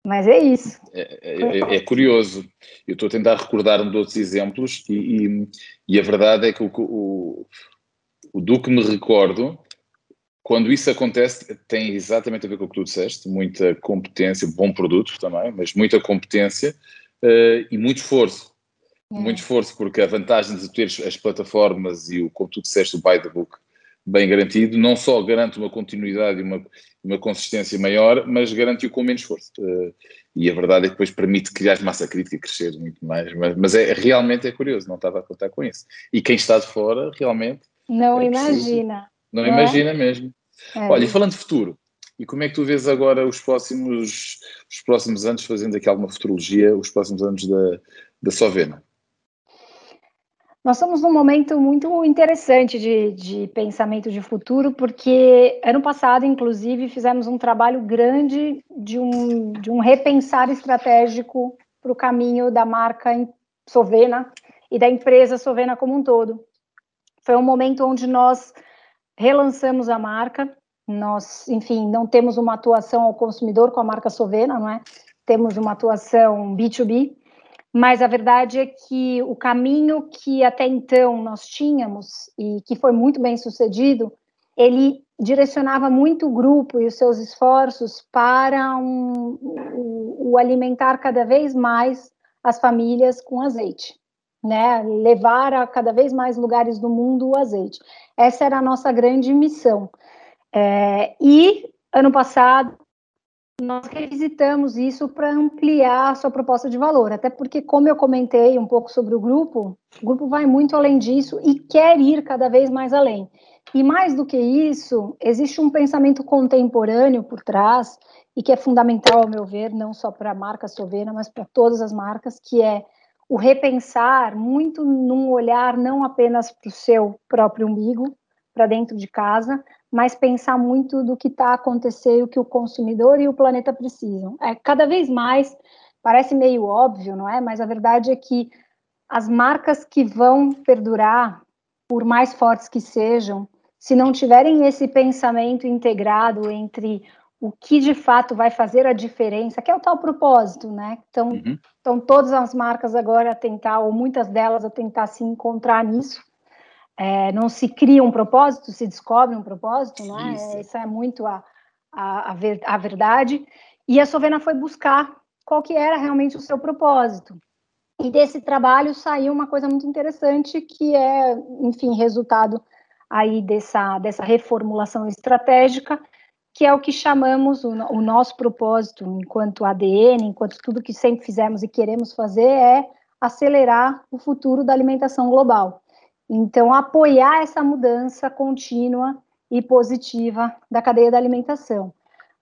Mas é isso. É, é, é curioso. Eu estou a tentar recordar-me de outros exemplos e, e, e, a verdade é que o, o, o do que me recordo, quando isso acontece, tem exatamente a ver com o que tu disseste, muita competência, bom produto também, mas muita competência uh, e muito esforço. É. Muito esforço, porque a vantagem de ter as plataformas e o, como tu disseste, o by the book bem garantido, não só garante uma continuidade e uma, uma consistência maior, mas garante-o com menos esforço. Uh, e a verdade é que depois permite criar massa crítica e crescer muito mais. Mas, mas é, realmente é curioso, não estava a contar com isso. E quem está de fora, realmente. Não é imagina. Não, não é? imagina mesmo. É. Olha, e falando de futuro, e como é que tu vês agora os próximos, os próximos anos, fazendo aqui alguma futurologia, os próximos anos da, da Sovena? Nós estamos num momento muito interessante de, de pensamento de futuro, porque ano passado, inclusive, fizemos um trabalho grande de um, de um repensar estratégico para o caminho da marca Sovena e da empresa Sovena como um todo. Foi um momento onde nós relançamos a marca, nós, enfim, não temos uma atuação ao consumidor com a marca Sovena, não é? Temos uma atuação B2B, mas a verdade é que o caminho que até então nós tínhamos e que foi muito bem sucedido, ele direcionava muito o grupo e os seus esforços para um, o, o alimentar cada vez mais as famílias com azeite, né? Levar a cada vez mais lugares do mundo o azeite. Essa era a nossa grande missão. É, e ano passado nós revisitamos isso para ampliar a sua proposta de valor, até porque, como eu comentei um pouco sobre o grupo, o grupo vai muito além disso e quer ir cada vez mais além. E mais do que isso, existe um pensamento contemporâneo por trás e que é fundamental, ao meu ver, não só para a marca Sovena, mas para todas as marcas, que é o repensar muito num olhar não apenas para o seu próprio umbigo, para dentro de casa, mas pensar muito do que está acontecendo, o que o consumidor e o planeta precisam. É cada vez mais, parece meio óbvio, não é? Mas a verdade é que as marcas que vão perdurar, por mais fortes que sejam, se não tiverem esse pensamento integrado entre o que de fato vai fazer a diferença, que é o tal propósito, né? Então, uhum. então todas as marcas agora a tentar, ou muitas delas a tentar se encontrar nisso, é, não se cria um propósito, se descobre um propósito, não é? Isso, Isso é muito a, a, a, ver, a verdade. E a Sovena foi buscar qual que era realmente o seu propósito. E desse trabalho saiu uma coisa muito interessante, que é, enfim, resultado aí dessa, dessa reformulação estratégica, que é o que chamamos o, o nosso propósito enquanto ADN, enquanto tudo que sempre fizemos e queremos fazer é acelerar o futuro da alimentação global. Então, apoiar essa mudança contínua e positiva da cadeia da alimentação.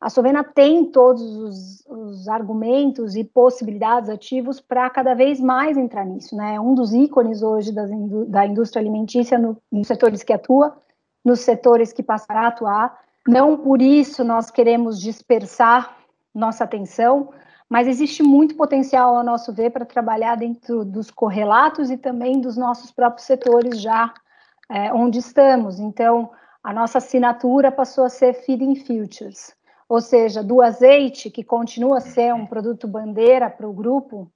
A Sovena tem todos os, os argumentos e possibilidades ativos para cada vez mais entrar nisso. Né? É um dos ícones hoje das, da indústria alimentícia no, nos setores que atua, nos setores que passará a atuar. Não por isso nós queremos dispersar nossa atenção, mas existe muito potencial, a nosso ver, para trabalhar dentro dos correlatos e também dos nossos próprios setores já é, onde estamos. Então, a nossa assinatura passou a ser Feeding Futures, ou seja, do azeite, que continua a ser um produto bandeira para o grupo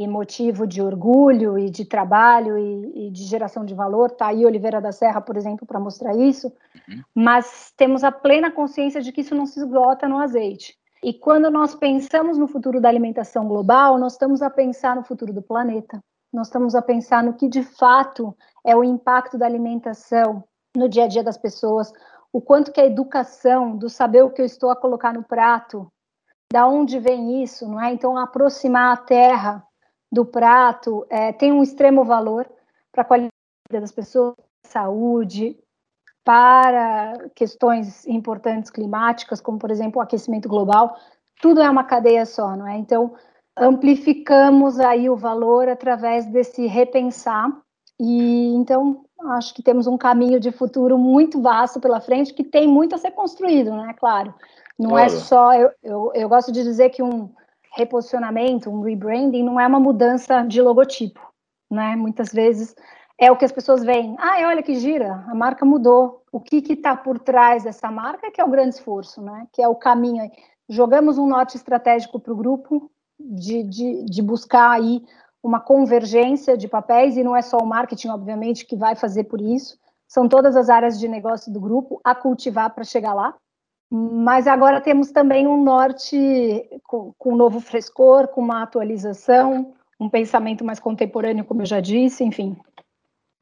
e motivo de orgulho e de trabalho e, e de geração de valor. Está aí Oliveira da Serra, por exemplo, para mostrar isso, uhum. mas temos a plena consciência de que isso não se esgota no azeite. E quando nós pensamos no futuro da alimentação global, nós estamos a pensar no futuro do planeta. Nós estamos a pensar no que de fato é o impacto da alimentação no dia a dia das pessoas, o quanto que a educação, do saber o que eu estou a colocar no prato, da onde vem isso, não é? Então, aproximar a terra do prato é, tem um extremo valor para a qualidade das pessoas, saúde, para questões importantes climáticas, como por exemplo o aquecimento global, tudo é uma cadeia só, não é? Então, amplificamos aí o valor através desse repensar e então acho que temos um caminho de futuro muito vasto pela frente que tem muito a ser construído, não é claro. Não é claro. é só eu, eu, eu gosto de dizer que um reposicionamento, um rebranding não é uma mudança de logotipo, né? Muitas vezes é o que as pessoas veem. Ah, olha que gira, a marca mudou. O que está por trás dessa marca que é o grande esforço, né? Que é o caminho. jogamos um norte estratégico para o grupo, de, de, de buscar aí uma convergência de papéis, e não é só o marketing, obviamente, que vai fazer por isso, são todas as áreas de negócio do grupo a cultivar para chegar lá. Mas agora temos também um norte com, com um novo frescor, com uma atualização, um pensamento mais contemporâneo, como eu já disse, enfim.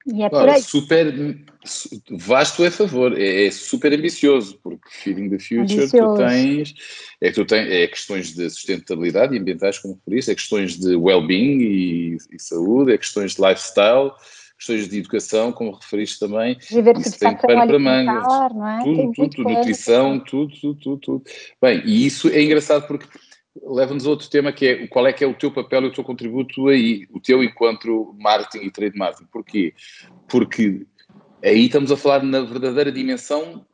E é por aí. Super vasto é a favor, é, é, super ambicioso, porque Feeding the Future ambicioso. tu tens, é, tu tens é questões de sustentabilidade e ambientais, como referiste, é questões de well-being e, e, saúde, é questões de lifestyle, questões de educação, como referiste também. Isso tem para, para mangas. É? Tudo, tudo, tudo nutrição, tudo, tudo, tudo, tudo. Bem, e isso é engraçado porque leva-nos a outro tema que é qual é que é o teu papel e o teu contributo aí, o teu enquanto marketing e trade marketing. Porquê? Porque aí estamos a falar na verdadeira dimensão,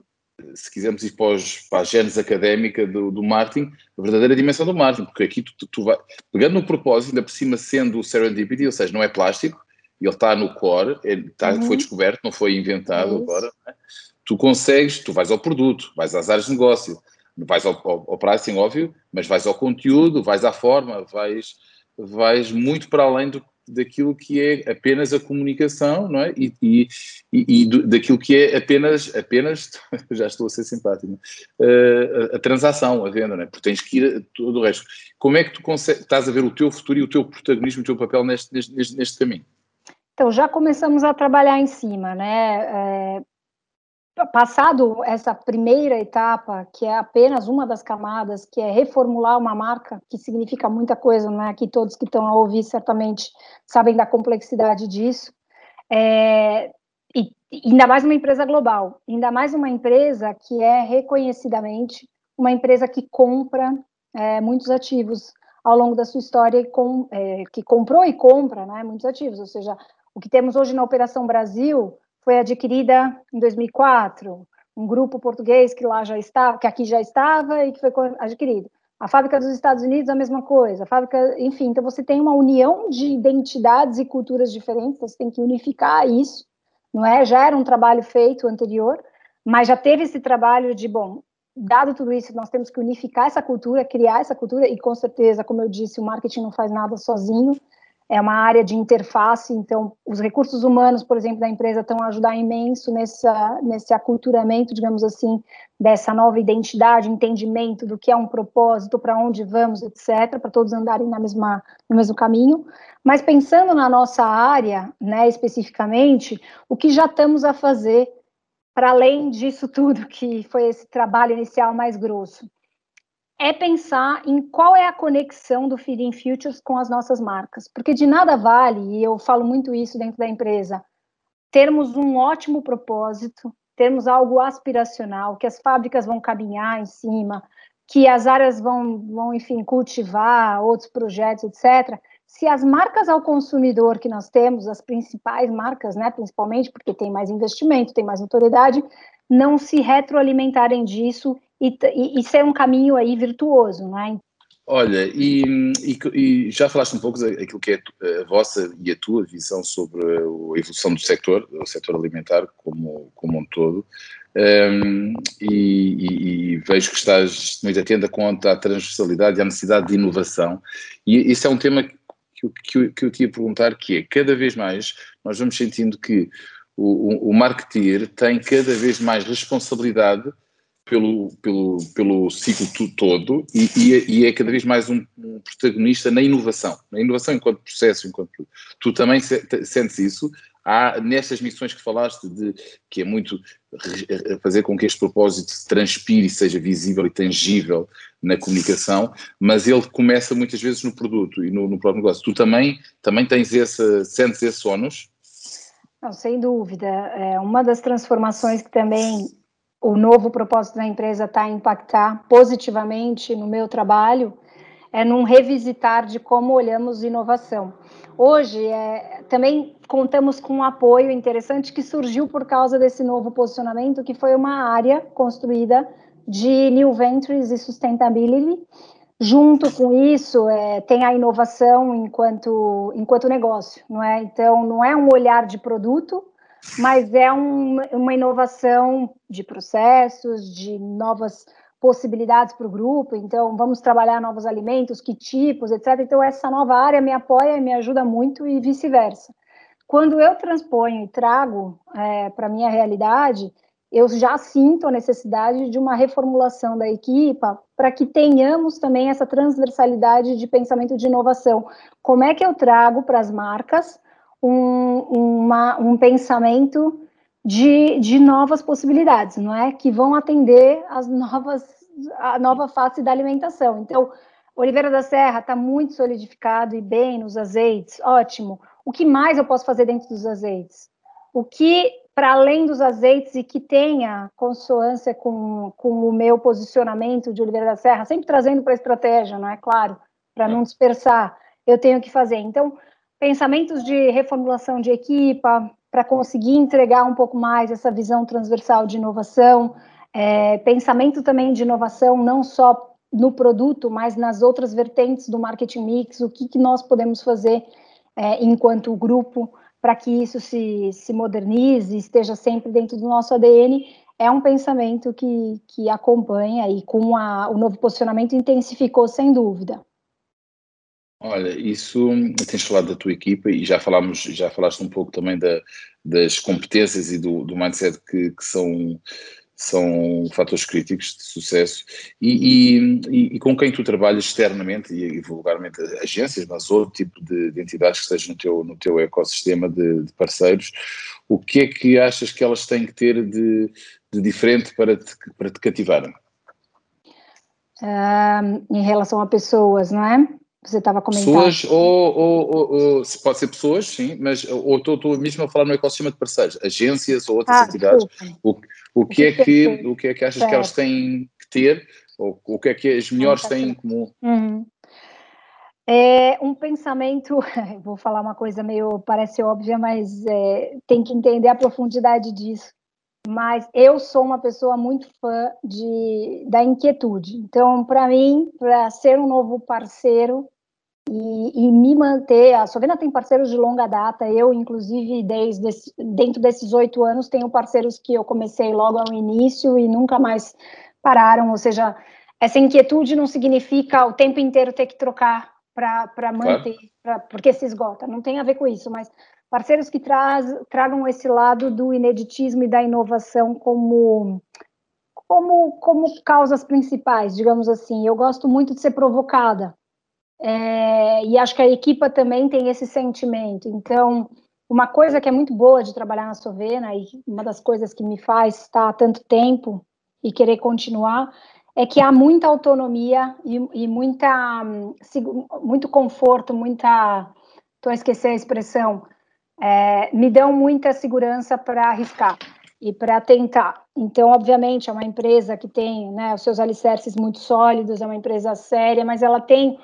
se quisermos ir para, os, para a genes académica do, do, marketing, a verdadeira dimensão do marketing, porque aqui tu, tu, tu vai, pegando no propósito, ainda por cima sendo o serendipity, ou seja, não é plástico, ele está no core, ele está, uhum. foi descoberto, não foi inventado agora, né? tu consegues, tu vais ao produto, vais às áreas de negócio, vais ao, ao, ao pricing, óbvio, mas vais ao conteúdo, vais à forma, vais, vais muito para além do, daquilo que é apenas a comunicação, não é? E, e, e, do, daquilo que é apenas, apenas, já estou a ser simpático, uh, a, a, transação, a venda, não é? Porque tens que ir a todo o resto. Como é que tu estás a ver o teu futuro e o teu protagonismo, o teu papel neste, neste, neste caminho? Então, já começamos a trabalhar em cima, né? É, passado essa primeira etapa, que é apenas uma das camadas, que é reformular uma marca, que significa muita coisa, né? Aqui todos que estão a ouvir certamente sabem da complexidade disso. É, e ainda mais uma empresa global, ainda mais uma empresa que é reconhecidamente uma empresa que compra é, muitos ativos ao longo da sua história, com, é, que comprou e compra né, muitos ativos, ou seja, o que temos hoje na Operação Brasil foi adquirida em 2004, um grupo português que lá já estava, que aqui já estava e que foi adquirido. A fábrica dos Estados Unidos, a mesma coisa. A fábrica, enfim, então você tem uma união de identidades e culturas diferentes, você tem que unificar isso, não é? Já era um trabalho feito anterior, mas já teve esse trabalho de, bom, dado tudo isso, nós temos que unificar essa cultura, criar essa cultura, e com certeza, como eu disse, o marketing não faz nada sozinho, é uma área de interface, então os recursos humanos, por exemplo, da empresa estão a ajudar imenso nessa, nesse aculturamento, digamos assim, dessa nova identidade, entendimento do que é um propósito, para onde vamos, etc., para todos andarem na mesma, no mesmo caminho. Mas pensando na nossa área, né, especificamente, o que já estamos a fazer para além disso tudo, que foi esse trabalho inicial mais grosso? É pensar em qual é a conexão do Feeding Futures com as nossas marcas. Porque de nada vale, e eu falo muito isso dentro da empresa, termos um ótimo propósito, termos algo aspiracional, que as fábricas vão caminhar em cima, que as áreas vão, vão enfim, cultivar outros projetos, etc. Se as marcas ao consumidor que nós temos, as principais marcas, né, principalmente porque tem mais investimento, tem mais notoriedade, não se retroalimentarem disso e, e, ser um caminho aí virtuoso, não é? Olha, e, e, e, já falaste um pouco daquilo que é a vossa e a tua visão sobre a evolução do setor, o setor alimentar como, como um todo, um, e, e, vejo que estás muito atenta quanto à transversalidade e à necessidade de inovação, e isso é um tema que, que, que eu te ia perguntar, que é, cada vez mais nós vamos sentindo que o, o, o marketeer tem cada vez mais responsabilidade pelo, pelo, pelo ciclo todo e, e, é, e, é cada vez mais um, um, protagonista na inovação, na inovação enquanto processo, enquanto tu também sentes isso. Há nestas missões que falaste de que é muito fazer com que este propósito se transpire, seja visível e tangível na comunicação, mas ele começa muitas vezes no produto e no, no próprio negócio. Tu também também tens esse sentes esse ônus? Não, sem dúvida. É uma das transformações que também o novo propósito da empresa está a impactar positivamente no meu trabalho é num revisitar de como olhamos inovação. Hoje, é, também contamos com um apoio interessante que surgiu por causa desse novo posicionamento, que foi uma área construída de New Ventures e Sustainability. Junto com isso, é, tem a inovação enquanto, enquanto negócio, não é? Então, não é um olhar de produto, mas é um, uma inovação de processos, de novas possibilidades para o grupo, então vamos trabalhar novos alimentos, que tipos, etc. Então, essa nova área me apoia e me ajuda muito e vice-versa. Quando eu transponho e trago é, para a minha realidade, eu já sinto a necessidade de uma reformulação da equipa para que tenhamos também essa transversalidade de pensamento de inovação. Como é que eu trago para as marcas um, uma, um pensamento de, de novas possibilidades, não é? Que vão atender as novas, a nova face da alimentação. Então, Oliveira da Serra está muito solidificado e bem nos azeites, ótimo. O que mais eu posso fazer dentro dos azeites? O que, para além dos azeites e que tenha consonância com, com o meu posicionamento de Oliveira da Serra, sempre trazendo para a estratégia, não é claro, para não dispersar, eu tenho que fazer. Então, pensamentos de reformulação de equipa, para conseguir entregar um pouco mais essa visão transversal de inovação, é, pensamento também de inovação, não só no produto, mas nas outras vertentes do marketing mix, o que, que nós podemos fazer é, enquanto grupo para que isso se, se modernize, esteja sempre dentro do nosso ADN, é um pensamento que, que acompanha e com a, o novo posicionamento intensificou sem dúvida. Olha, isso tens falado da tua equipa e já falámos, já falaste um pouco também da, das competências e do, do mindset que, que, são, são fatores críticos de sucesso e, e, e, com quem tu trabalhas externamente e, vulgarmente agências, mas outro tipo de, de, entidades que estejam no teu, no teu ecossistema de, de, parceiros, o que é que achas que elas têm que ter de, de diferente para te, para te cativarem? em relação a pessoas, não é? Você estava comentando. Pessoas, ou, ou, ou, pode ser pessoas, sim, mas ou estou mesmo a falar no ecossistema de parceiros, agências ou outras ah, entidades. O, o, que é que, o que é que achas certo. que elas têm que ter, ou o que é que as melhores têm em comum? Uhum. É um pensamento, vou falar uma coisa meio, parece óbvia, mas é, tem que entender a profundidade disso. Mas eu sou uma pessoa muito fã de, da inquietude. Então, para mim, para ser um novo parceiro, e, e, me manter. A Sovena tem parceiros de longa data, eu, inclusive, desde dentro desses oito anos, tenho parceiros que eu comecei logo ao início e nunca mais pararam. Ou seja, essa inquietude não significa o tempo inteiro ter que trocar para manter, claro. pra, porque se esgota, não tem a ver com isso, mas parceiros que traz, tragam esse lado do ineditismo e da inovação como. Como, como causas principais, digamos assim. Eu gosto muito de ser provocada, é, e acho que a equipa também tem esse sentimento. Então, uma coisa que é muito boa de trabalhar na Sovena, e uma das coisas que me faz estar há tanto tempo e querer continuar, é que há muita autonomia e, e muita, muito conforto, muita. Estou a esquecer a expressão. É, me dão muita segurança para arriscar e para tentar. Então, obviamente, é uma empresa que tem né, os seus alicerces muito sólidos, é uma empresa séria, mas ela tem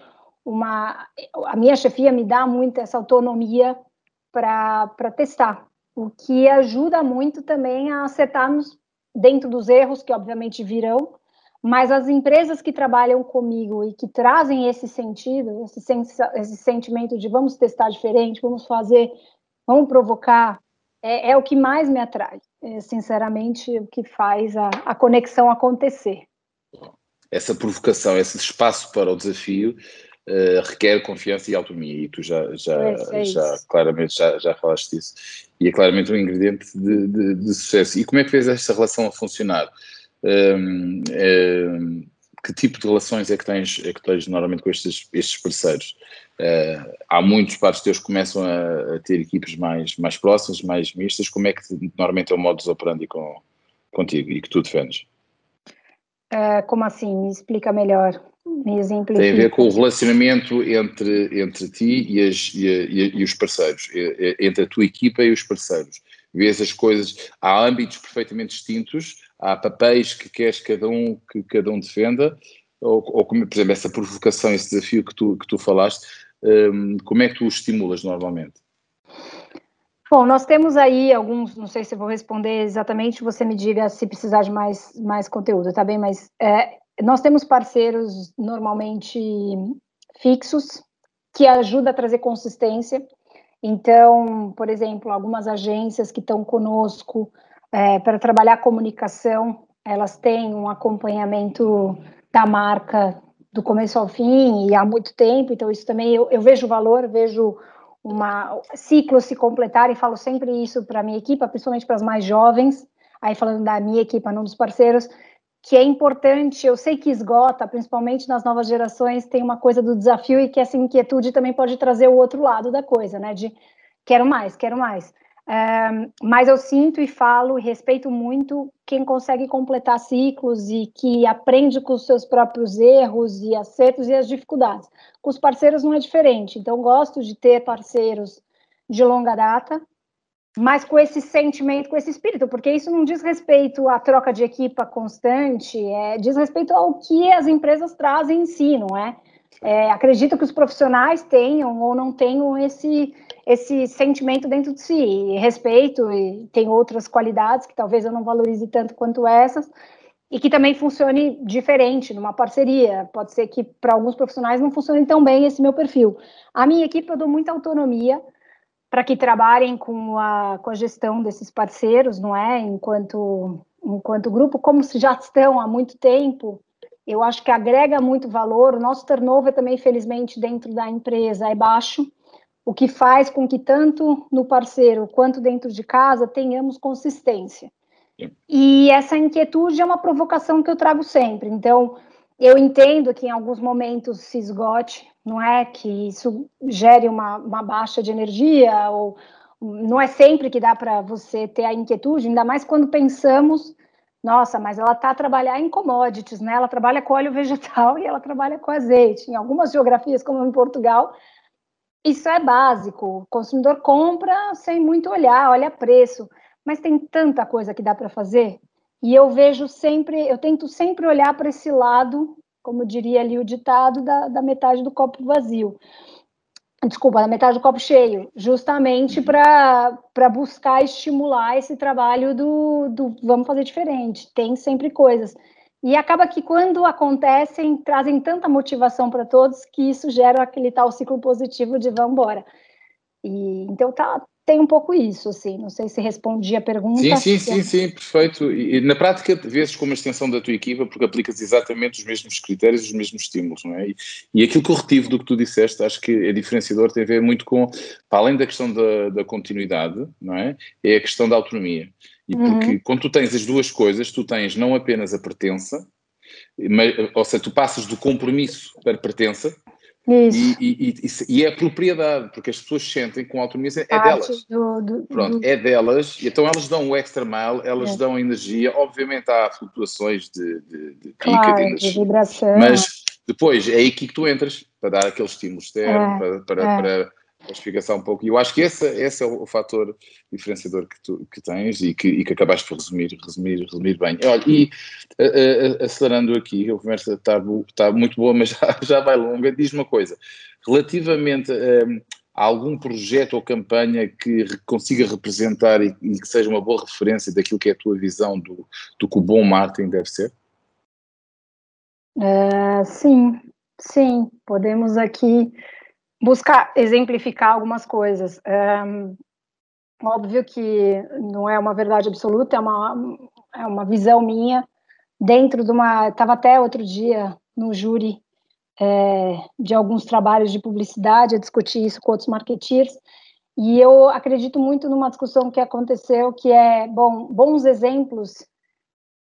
uma. A minha chefia me dá muito essa autonomia para testar, o que ajuda muito também a acertarmos dentro dos erros que obviamente virão, mas as empresas que trabalham comigo e que trazem esse sentido, esse, esse sentimento de vamos testar diferente, vamos fazer, vamos provocar, é, é o que mais me atrai. É, sinceramente, o que faz a, a conexão acontecer. Essa provocação, esse espaço para o desafio uh, requer confiança e autonomia, e tu já, já, é, é já claramente já, já falaste disso. E é claramente um ingrediente de, de, de sucesso. E como é que fez esta relação a funcionar? Um, um, que tipo de relações é que tens, é que tens normalmente com estes, estes parceiros? Uh, há muitos pares teus que começam a, a, ter equipes mais, mais próximas, mais mistas. Como é que normalmente é o modus operandi com, contigo e que tu defendes? Uh, como assim? Me explica melhor. Tem a ver com o relacionamento entre, entre ti e, as, e, e, e, os parceiros, entre a tua equipa e os parceiros. Vês as coisas, há âmbitos perfeitamente distintos, há papéis que queres cada um que cada um defenda, ou, ou como, por exemplo, essa provocação, esse desafio que tu, que tu falaste, um, como é que tu os estimulas normalmente? Bom, nós temos aí alguns, não sei se eu vou responder exatamente, você me diga se precisar de mais, mais conteúdo, tá bem? Mas é, nós temos parceiros normalmente fixos que ajudam a trazer consistência. Então, por exemplo, algumas agências que estão conosco é, para trabalhar comunicação elas têm um acompanhamento da marca do começo ao fim e há muito tempo, então isso também eu, eu vejo valor, vejo uma ciclo se completar e falo sempre isso para minha equipe, principalmente para as mais jovens, aí falando da minha equipe, não dos parceiros, que é importante, eu sei que esgota, principalmente nas novas gerações, tem uma coisa do desafio e que essa inquietude também pode trazer o outro lado da coisa, né? De quero mais, quero mais. Mas eu sinto e falo e respeito muito quem consegue completar ciclos e que aprende com os seus próprios erros e acertos e as dificuldades. Com os parceiros não é diferente, então gosto de ter parceiros de longa data, mas com esse sentimento, com esse espírito, porque isso não diz respeito à troca de equipa constante, é, diz respeito ao que as empresas trazem em si, não é? é acredito que os profissionais tenham ou não tenham esse, esse sentimento dentro de si, e respeito, e tem outras qualidades que talvez eu não valorize tanto quanto essas, e que também funcione diferente numa parceria. Pode ser que para alguns profissionais não funcione tão bem esse meu perfil. A minha equipe eu dou muita autonomia, para que trabalhem com a, com a gestão desses parceiros, não é? Enquanto, enquanto grupo, como já estão há muito tempo, eu acho que agrega muito valor. O nosso turnover também, felizmente, dentro da empresa é baixo, o que faz com que tanto no parceiro quanto dentro de casa tenhamos consistência. E essa inquietude é uma provocação que eu trago sempre. Então, eu entendo que em alguns momentos se esgote, não é que isso gere uma, uma baixa de energia, ou não é sempre que dá para você ter a inquietude, ainda mais quando pensamos, nossa, mas ela está a trabalhar em commodities, né? Ela trabalha com óleo vegetal e ela trabalha com azeite. Em algumas geografias, como em Portugal, isso é básico. O consumidor compra sem muito olhar, olha preço, mas tem tanta coisa que dá para fazer. E eu vejo sempre, eu tento sempre olhar para esse lado como diria ali o ditado, da, da metade do copo vazio. Desculpa, da metade do copo cheio, justamente uhum. para buscar estimular esse trabalho do, do vamos fazer diferente, tem sempre coisas. E acaba que quando acontecem, trazem tanta motivação para todos que isso gera aquele tal ciclo positivo de vamos embora. E, então tá, tem um pouco isso, assim, não sei se respondi a pergunta. Sim, sim, sim, sim, perfeito. E na prática, vês como extensão da tua equipa, porque aplicas exatamente os mesmos critérios, os mesmos estímulos, não é? E, e aquilo que eu retive do que tu disseste, acho que é diferenciador, tem a ver muito com, para além da questão da, da continuidade, não é? É a questão da autonomia. E porque uhum. quando tu tens as duas coisas, tu tens não apenas a pertença, mas, ou seja, tu passas do compromisso para pertença. E, e, e, e, é a propriedade, porque as pessoas sentem com autonomia, é delas. Do, do, Pronto, do... é delas, e então elas dão o extra mile, elas é. dão energia. Obviamente há flutuações de, de, de claro, pica, de vibração. mas depois é aí que tu entras para dar aquele estímulo externo, é. para, para, é. para explicar um pouco. E eu acho que esse, esse é o, fator diferenciador que tu que tens e que, e que acabaste por resumir, resumir, resumir bem. Olha, e uh, uh, acelerando aqui, a conversa está, está muito boa, mas já, já vai longa. Diz-me uma coisa, relativamente uh, a algum projeto ou campanha que consiga representar e, e, que seja uma boa referência daquilo que é a tua visão do, do que o bom marketing deve ser? sim, sim, podemos aqui buscar exemplificar algumas coisas. Óbvio que não é uma verdade absoluta, é uma, é uma visão minha. Dentro de uma. Estava até outro dia no júri é, de alguns trabalhos de publicidade, a discutir isso com outros marketeers. E eu acredito muito numa discussão que aconteceu, que é, bom, bons exemplos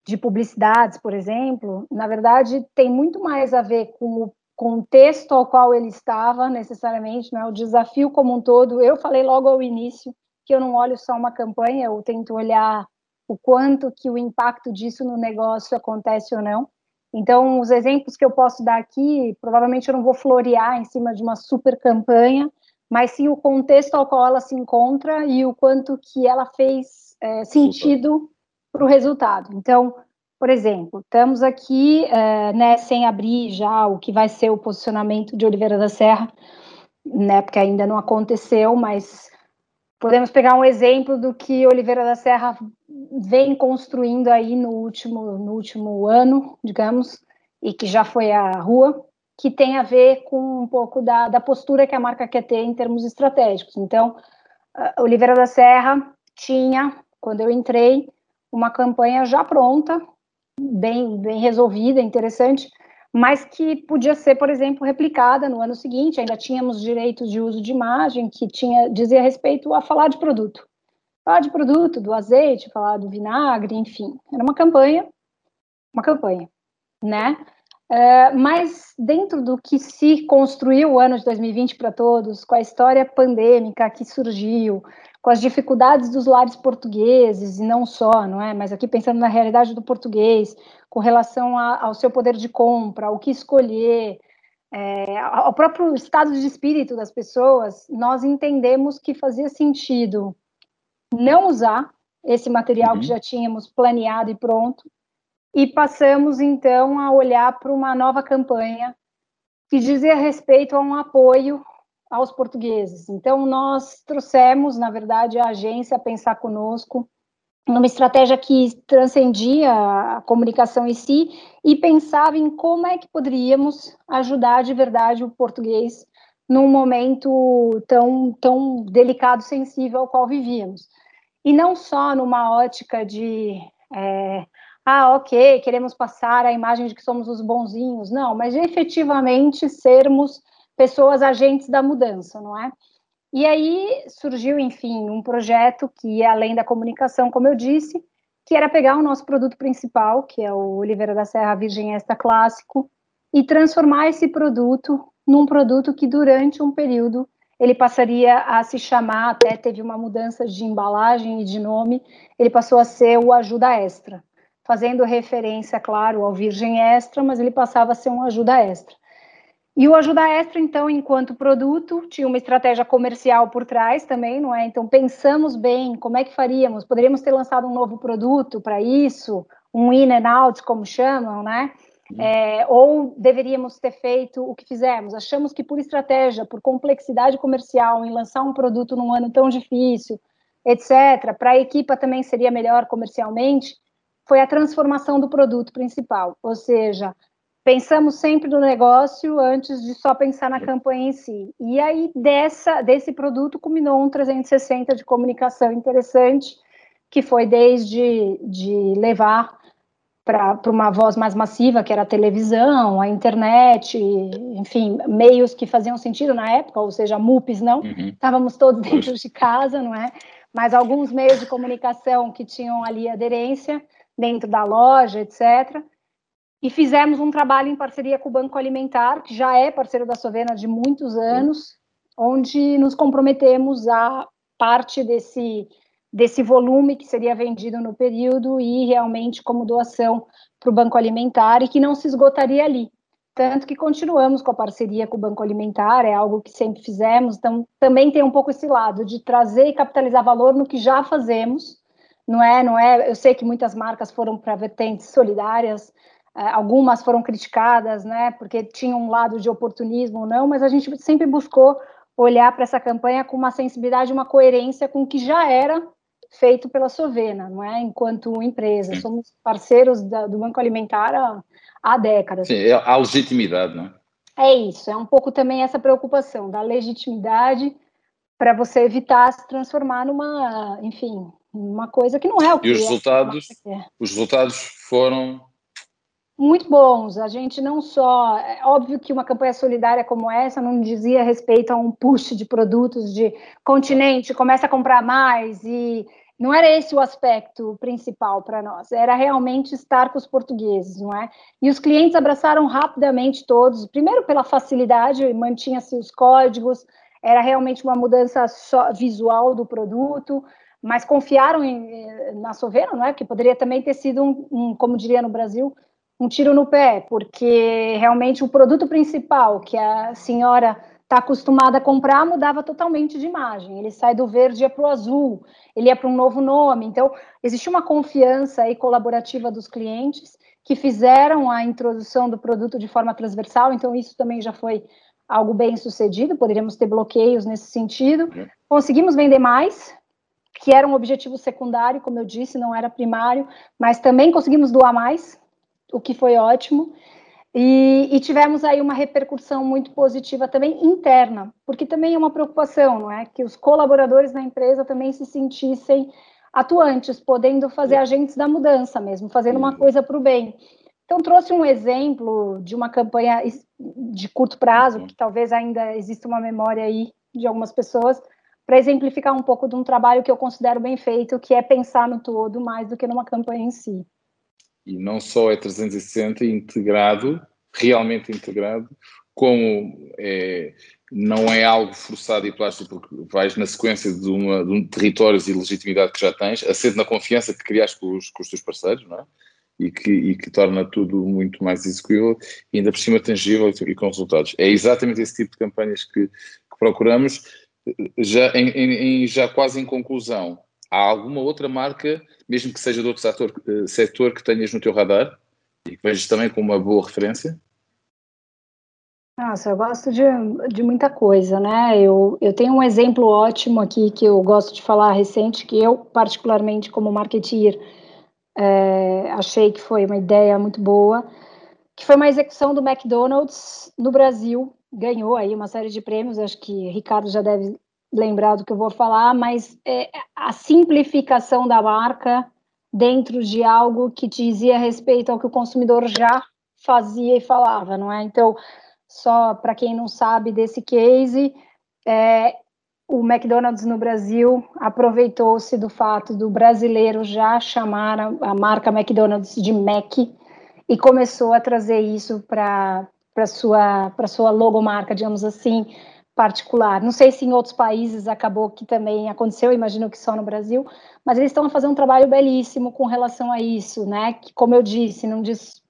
de publicidades, por exemplo, na verdade, tem muito mais a ver com o contexto ao qual ele estava, necessariamente, não é o desafio como um todo. Eu falei logo ao início que eu não olho só uma campanha, eu tento olhar o quanto que o impacto disso no negócio acontece ou não. Então, os exemplos que eu posso dar aqui, provavelmente eu não vou florear em cima de uma super campanha, mas sim o contexto ao qual ela se encontra e o quanto que ela fez é, sentido para o resultado. Então, por exemplo, estamos aqui uh, né, sem abrir já o que vai ser o posicionamento de Oliveira da Serra, né, porque ainda não aconteceu, mas podemos pegar um exemplo do que Oliveira da Serra vem construindo aí no último, no último ano, digamos, e que já foi à rua, que tem a ver com um pouco da, da postura que a marca quer ter em termos estratégicos. Então, Oliveira da Serra tinha, quando eu entrei, uma campanha já pronta bem, bem resolvida, interessante, mas que podia ser, por exemplo, replicada no ano seguinte. Ainda tínhamos direitos de uso de imagem que tinha dizia respeito a falar de produto, falar de produto, do azeite, falar do vinagre, enfim, era uma campanha, uma campanha, né? Uh, mas dentro do que se construiu o ano de 2020 para todos, com a história pandêmica que surgiu, com as dificuldades dos lares portugueses, e não só, não é? Mas aqui pensando na realidade do português, com relação a, ao seu poder de compra, o que escolher, é, ao próprio estado de espírito das pessoas, nós entendemos que fazia sentido não usar esse material uhum. que já tínhamos planeado e pronto, e passamos então a olhar para uma nova campanha que dizia respeito a um apoio aos portugueses. Então, nós trouxemos, na verdade, a agência a pensar conosco numa estratégia que transcendia a comunicação em si e pensava em como é que poderíamos ajudar de verdade o português num momento tão, tão delicado, sensível ao qual vivíamos. E não só numa ótica de, é, ah, ok, queremos passar a imagem de que somos os bonzinhos, não, mas efetivamente sermos pessoas agentes da mudança, não é? E aí surgiu, enfim, um projeto que além da comunicação, como eu disse, que era pegar o nosso produto principal, que é o Oliveira da Serra Virgem Extra Clássico, e transformar esse produto num produto que durante um período ele passaria a se chamar, até teve uma mudança de embalagem e de nome, ele passou a ser o Ajuda Extra, fazendo referência, claro, ao Virgem Extra, mas ele passava a ser um Ajuda Extra. E o Ajuda Extra, então, enquanto produto, tinha uma estratégia comercial por trás também, não é? Então, pensamos bem como é que faríamos. Poderíamos ter lançado um novo produto para isso, um in and out, como chamam, né? Uhum. É, ou deveríamos ter feito o que fizemos. Achamos que por estratégia, por complexidade comercial, em lançar um produto num ano tão difícil, etc., para a equipa também seria melhor comercialmente, foi a transformação do produto principal. Ou seja, pensamos sempre no negócio antes de só pensar na campanha em si. E aí, dessa, desse produto, culminou um 360 de comunicação interessante, que foi desde de levar para uma voz mais massiva, que era a televisão, a internet, enfim, meios que faziam sentido na época, ou seja, MUPs não, uhum. estávamos todos dentro de casa, não é? Mas alguns meios de comunicação que tinham ali aderência dentro da loja, etc e fizemos um trabalho em parceria com o Banco Alimentar, que já é parceiro da Sovena de muitos anos, onde nos comprometemos a parte desse, desse volume que seria vendido no período e realmente como doação para o Banco Alimentar e que não se esgotaria ali. Tanto que continuamos com a parceria com o Banco Alimentar, é algo que sempre fizemos, então também tem um pouco esse lado de trazer e capitalizar valor no que já fazemos, não é? Não é? Eu sei que muitas marcas foram para vertentes solidárias, algumas foram criticadas, né, porque tinham um lado de oportunismo ou não, mas a gente sempre buscou olhar para essa campanha com uma sensibilidade, uma coerência com o que já era feito pela Sovena, não é? Enquanto empresa, Sim. somos parceiros da, do Banco Alimentar há, há décadas. Sim, é a legitimidade, não é? É isso, é um pouco também essa preocupação da legitimidade para você evitar se transformar numa, enfim, uma coisa que não é o que E os é, resultados, é. os resultados foram muito bons. A gente não só. É óbvio que uma campanha solidária como essa não dizia respeito a um push de produtos de continente, começa a comprar mais, e não era esse o aspecto principal para nós, era realmente estar com os portugueses, não é? E os clientes abraçaram rapidamente todos, primeiro pela facilidade, mantinha-se os códigos, era realmente uma mudança visual do produto, mas confiaram em, eh, na Sovena, não é? Que poderia também ter sido um, um como diria no Brasil, um tiro no pé, porque realmente o produto principal que a senhora está acostumada a comprar mudava totalmente de imagem. Ele sai do verde para o azul, ele é para um novo nome. Então, existe uma confiança aí colaborativa dos clientes que fizeram a introdução do produto de forma transversal. Então, isso também já foi algo bem sucedido. Poderíamos ter bloqueios nesse sentido. Uhum. Conseguimos vender mais, que era um objetivo secundário, como eu disse, não era primário, mas também conseguimos doar mais o que foi ótimo. E, e, tivemos aí uma repercussão muito positiva também interna, porque também é uma preocupação, não é? Que os colaboradores da empresa também se sentissem atuantes, podendo fazer agentes da mudança mesmo, fazendo uma coisa para o bem. Então, trouxe um exemplo de uma campanha de curto prazo, que talvez ainda exista uma memória aí de algumas pessoas, para exemplificar um pouco de um trabalho que eu considero bem feito, que é pensar no todo mais do que numa campanha em si. E não só é 360 integrado, realmente integrado, como é, não é algo forçado e plástico, porque vais na sequência de, uma, de um territórios e legitimidade que já tens, assente na confiança que criaste com os, com os teus parceiros, não é? E que, e que, torna tudo muito mais execuível e ainda por cima tangível e, com resultados. É exatamente esse tipo de campanhas que, que procuramos, já, em, em, já quase em conclusão. Há alguma outra marca, mesmo que seja de outro setor, setor que tenhas no teu radar e que vejas também como uma boa referência? Nossa, eu gosto de, de muita coisa, né? Eu, eu tenho um exemplo ótimo aqui que eu gosto de falar recente, que eu, particularmente como marketeer, é, achei que foi uma ideia muito boa, que foi uma execução do McDonald's no Brasil, ganhou aí uma série de prêmios, acho que Ricardo já deve lembrar do que eu vou falar, mas é, a simplificação da marca dentro de algo que dizia respeito ao que o consumidor já fazia e falava, não é? Então, só para quem não sabe desse case, é, o McDonald's no Brasil aproveitou-se do fato do brasileiro já chamar a, a, marca McDonald's de Mac e começou a trazer isso para para sua para sua logomarca, digamos assim, particular. Não sei se em outros países acabou que também aconteceu, imagino que só no Brasil, mas eles estão a fazer um trabalho belíssimo com relação a isso, né? Que como eu disse, não diz,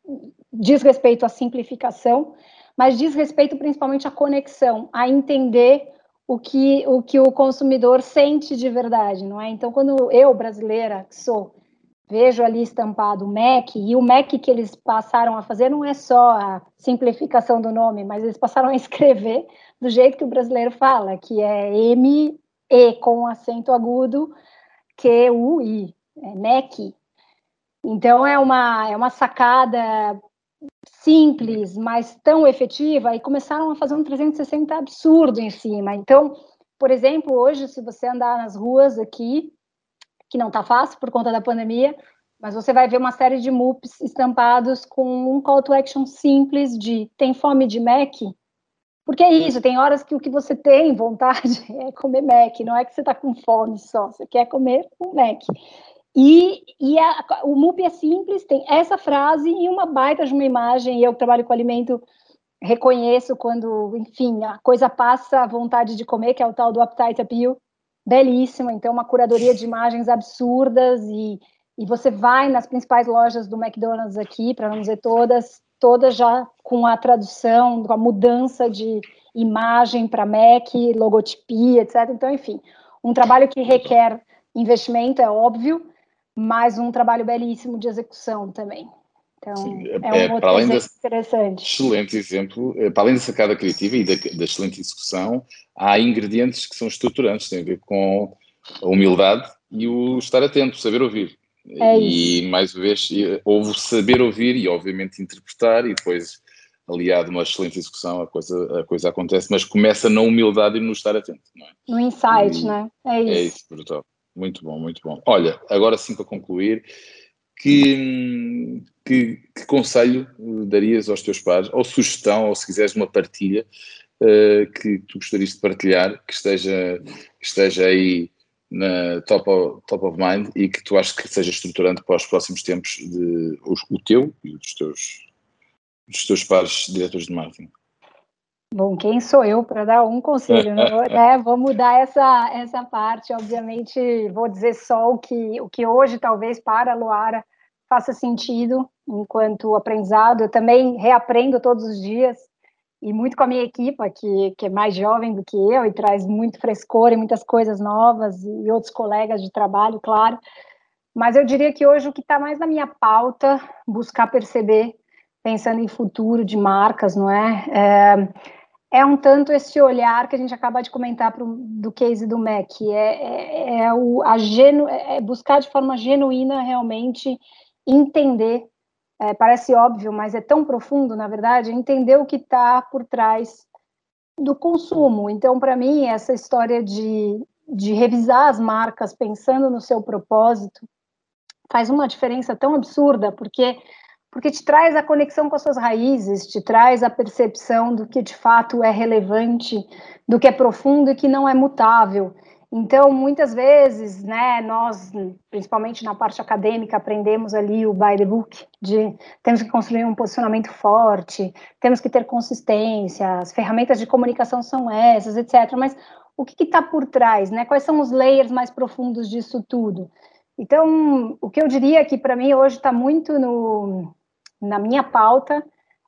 diz respeito à simplificação, mas diz respeito principalmente à conexão, a entender o que o, que o consumidor sente de verdade, não é? Então, quando eu, brasileira, que sou, vejo ali estampado Mac, e o Mac que eles passaram a fazer não é só a simplificação do nome, mas eles passaram a escrever do jeito que o brasileiro fala, que é M, E com acento agudo, Q, U, I, é Mac. Então, é uma, é uma sacada simples, mas tão efetiva, e começaram a fazer um 360 absurdo em cima. Então, por exemplo, hoje, se você andar nas ruas aqui, que não está fácil por conta da pandemia, mas você vai ver uma série de MUPs estampados com um call to action simples de tem fome de Mac? Porque é isso, tem horas que o que você tem vontade é comer Mac, não é que você está com fome só, você quer comer um Mac. E, e a, o MUP é simples, tem essa frase e uma baita de uma imagem, e eu que trabalho com alimento reconheço quando, enfim, a coisa passa a vontade de comer, que é o tal do appetite appeal, belíssima, então uma curadoria de imagens absurdas e, e você vai nas principais lojas do McDonald's aqui, para não dizer todas, todas já com a tradução, com a mudança de imagem para Mac, logotipia, etc. Então, enfim, um trabalho que requer investimento, é óbvio, mas um trabalho belíssimo de execução também. Então, Sim, é, é um é, outro além exemplo interessante. Excelente exemplo. É, para além da sacada criativa e da, da, excelente execução, há ingredientes que são estruturantes, têm a ver com a humildade e o estar atento, saber ouvir. É e, mais uma vez, houve saber ouvir e, obviamente, interpretar e depois, aliado a uma excelente execução, a coisa, a coisa acontece, mas começa na humildade e no estar atento, não é? No insight, e, né? É isso. É isso, brutal. Muito bom, muito bom. Olha, agora sim para concluir, que, que, que, conselho darias aos teus pais, ou sugestão, ou se quiseres uma partilha uh, que tu gostarias de partilhar, que esteja, que esteja aí na top of, top of mind e que tu achas que seja estruturante para os próximos tempos de o, o teu e dos teus, dos teus pares diretores de marketing? Bom, quem sou eu para dar um conselho? Né? né? Vou mudar essa, essa parte, obviamente, vou dizer só o que, o que hoje talvez para a Luara faça sentido enquanto aprendizado. Eu também reaprendo todos os dias e muito com a minha equipa, que, que é mais jovem do que eu e traz muito frescor e muitas coisas novas, e outros colegas de trabalho, claro. Mas eu diria que hoje o que está mais na minha pauta, buscar perceber, pensando em futuro de marcas, não é? é é um tanto esse olhar que a gente acaba de comentar pro, do case do MEC, é, é, é, o, a genu, é buscar de forma genuína realmente entender, é, parece óbvio, mas é tão profundo, na verdade, entender o que está por trás do consumo. Então, para mim, essa história de, de revisar as marcas pensando no seu propósito faz uma diferença tão absurda, porque porque te traz a conexão com as suas raízes, te traz a percepção do que de fato é relevante, do que é profundo e que não é mutável. Então, muitas vezes, né, nós, principalmente na parte acadêmica, aprendemos ali o by the book, de temos que construir um posicionamento forte, temos que ter consistência, as ferramentas de comunicação são essas, etc. Mas o que está por trás, né? Quais são os layers mais profundos disso tudo? Então, o que eu diria que para mim hoje está muito no, na minha pauta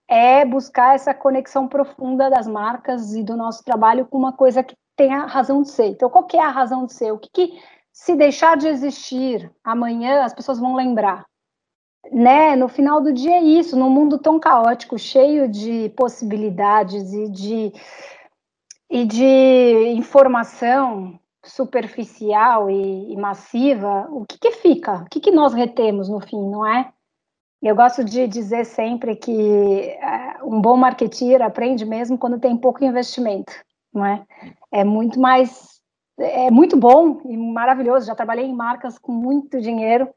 é buscar essa conexão profunda das marcas e do nosso trabalho com uma coisa que tem a razão de ser. Então, qual que é a razão de ser? O que, que se deixar de existir amanhã as pessoas vão lembrar? Né? No final do dia é isso, num mundo tão caótico, cheio de possibilidades e de, e de informação superficial e, e massiva, o que, que fica? O que, que nós retemos no fim, não é? Eu gosto de dizer sempre que uh, um bom marketeer aprende mesmo quando tem pouco investimento não é? É muito mais, é muito bom e maravilhoso. Já trabalhei em marcas com muito dinheiro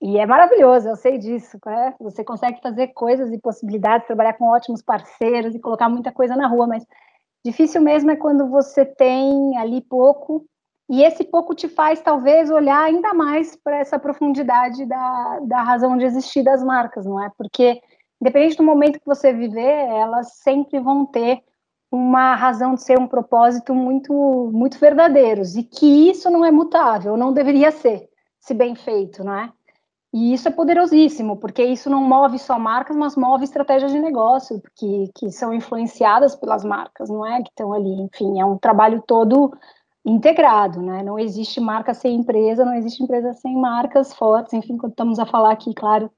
e é maravilhoso, eu sei disso. Né? Você consegue fazer coisas e possibilidades, trabalhar com ótimos parceiros e colocar muita coisa na rua, mas difícil mesmo é quando você tem ali pouco e esse pouco te faz talvez olhar ainda mais para essa profundidade da, da razão de existir das marcas, não é? Porque independente do momento que você viver, elas sempre vão ter uma razão de ser um propósito muito muito verdadeiros e que isso não é mutável, não deveria ser, se bem feito, não é? E isso é poderosíssimo, porque isso não move só marcas, mas move estratégias de negócio que, que são influenciadas pelas marcas, não é? Que estão ali, enfim, é um trabalho todo integrado, né? Não existe marca sem empresa, não existe empresa sem marcas fortes, enfim, quando estamos a falar aqui, claro,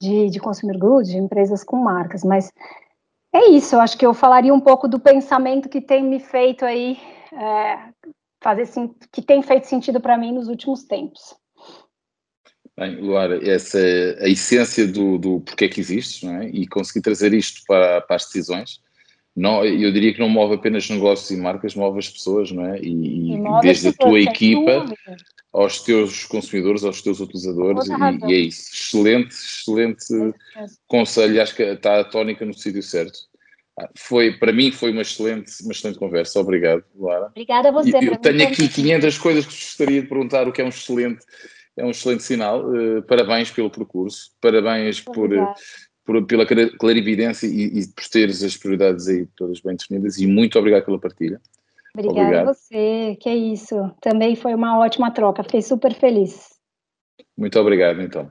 de, de consumer goods, de empresas com marcas, mas é isso, eu acho que eu falaria um pouco do pensamento que tem me feito aí, é, fazer que tem feito sentido para mim nos últimos tempos. Bem, Luara, essa é a essência do, do porquê que existes, não é? E conseguir trazer isto para, para as decisões. Não, eu diria que não move apenas negócios e marcas, move as pessoas, não é? E, e desde a tua equipa aos teus consumidores, aos teus utilizadores, e, e, é isso. Excelente, excelente é conselho, acho que está a tónica no sítio certo. Ah, foi, para mim foi uma excelente, uma excelente conversa, obrigado, Lara. Obrigada a você. eu tenho aqui 500 coisas que gostaria de perguntar, o que é um excelente, é um excelente sinal. Uh, parabéns pelo percurso, parabéns por, por, pela clarividência e, e por teres as prioridades aí todas bem definidas e muito obrigado pela partilha. Obrigada Obrigado. a você, que é isso. Também foi uma ótima troca, fiquei super feliz. Muito obrigado, então.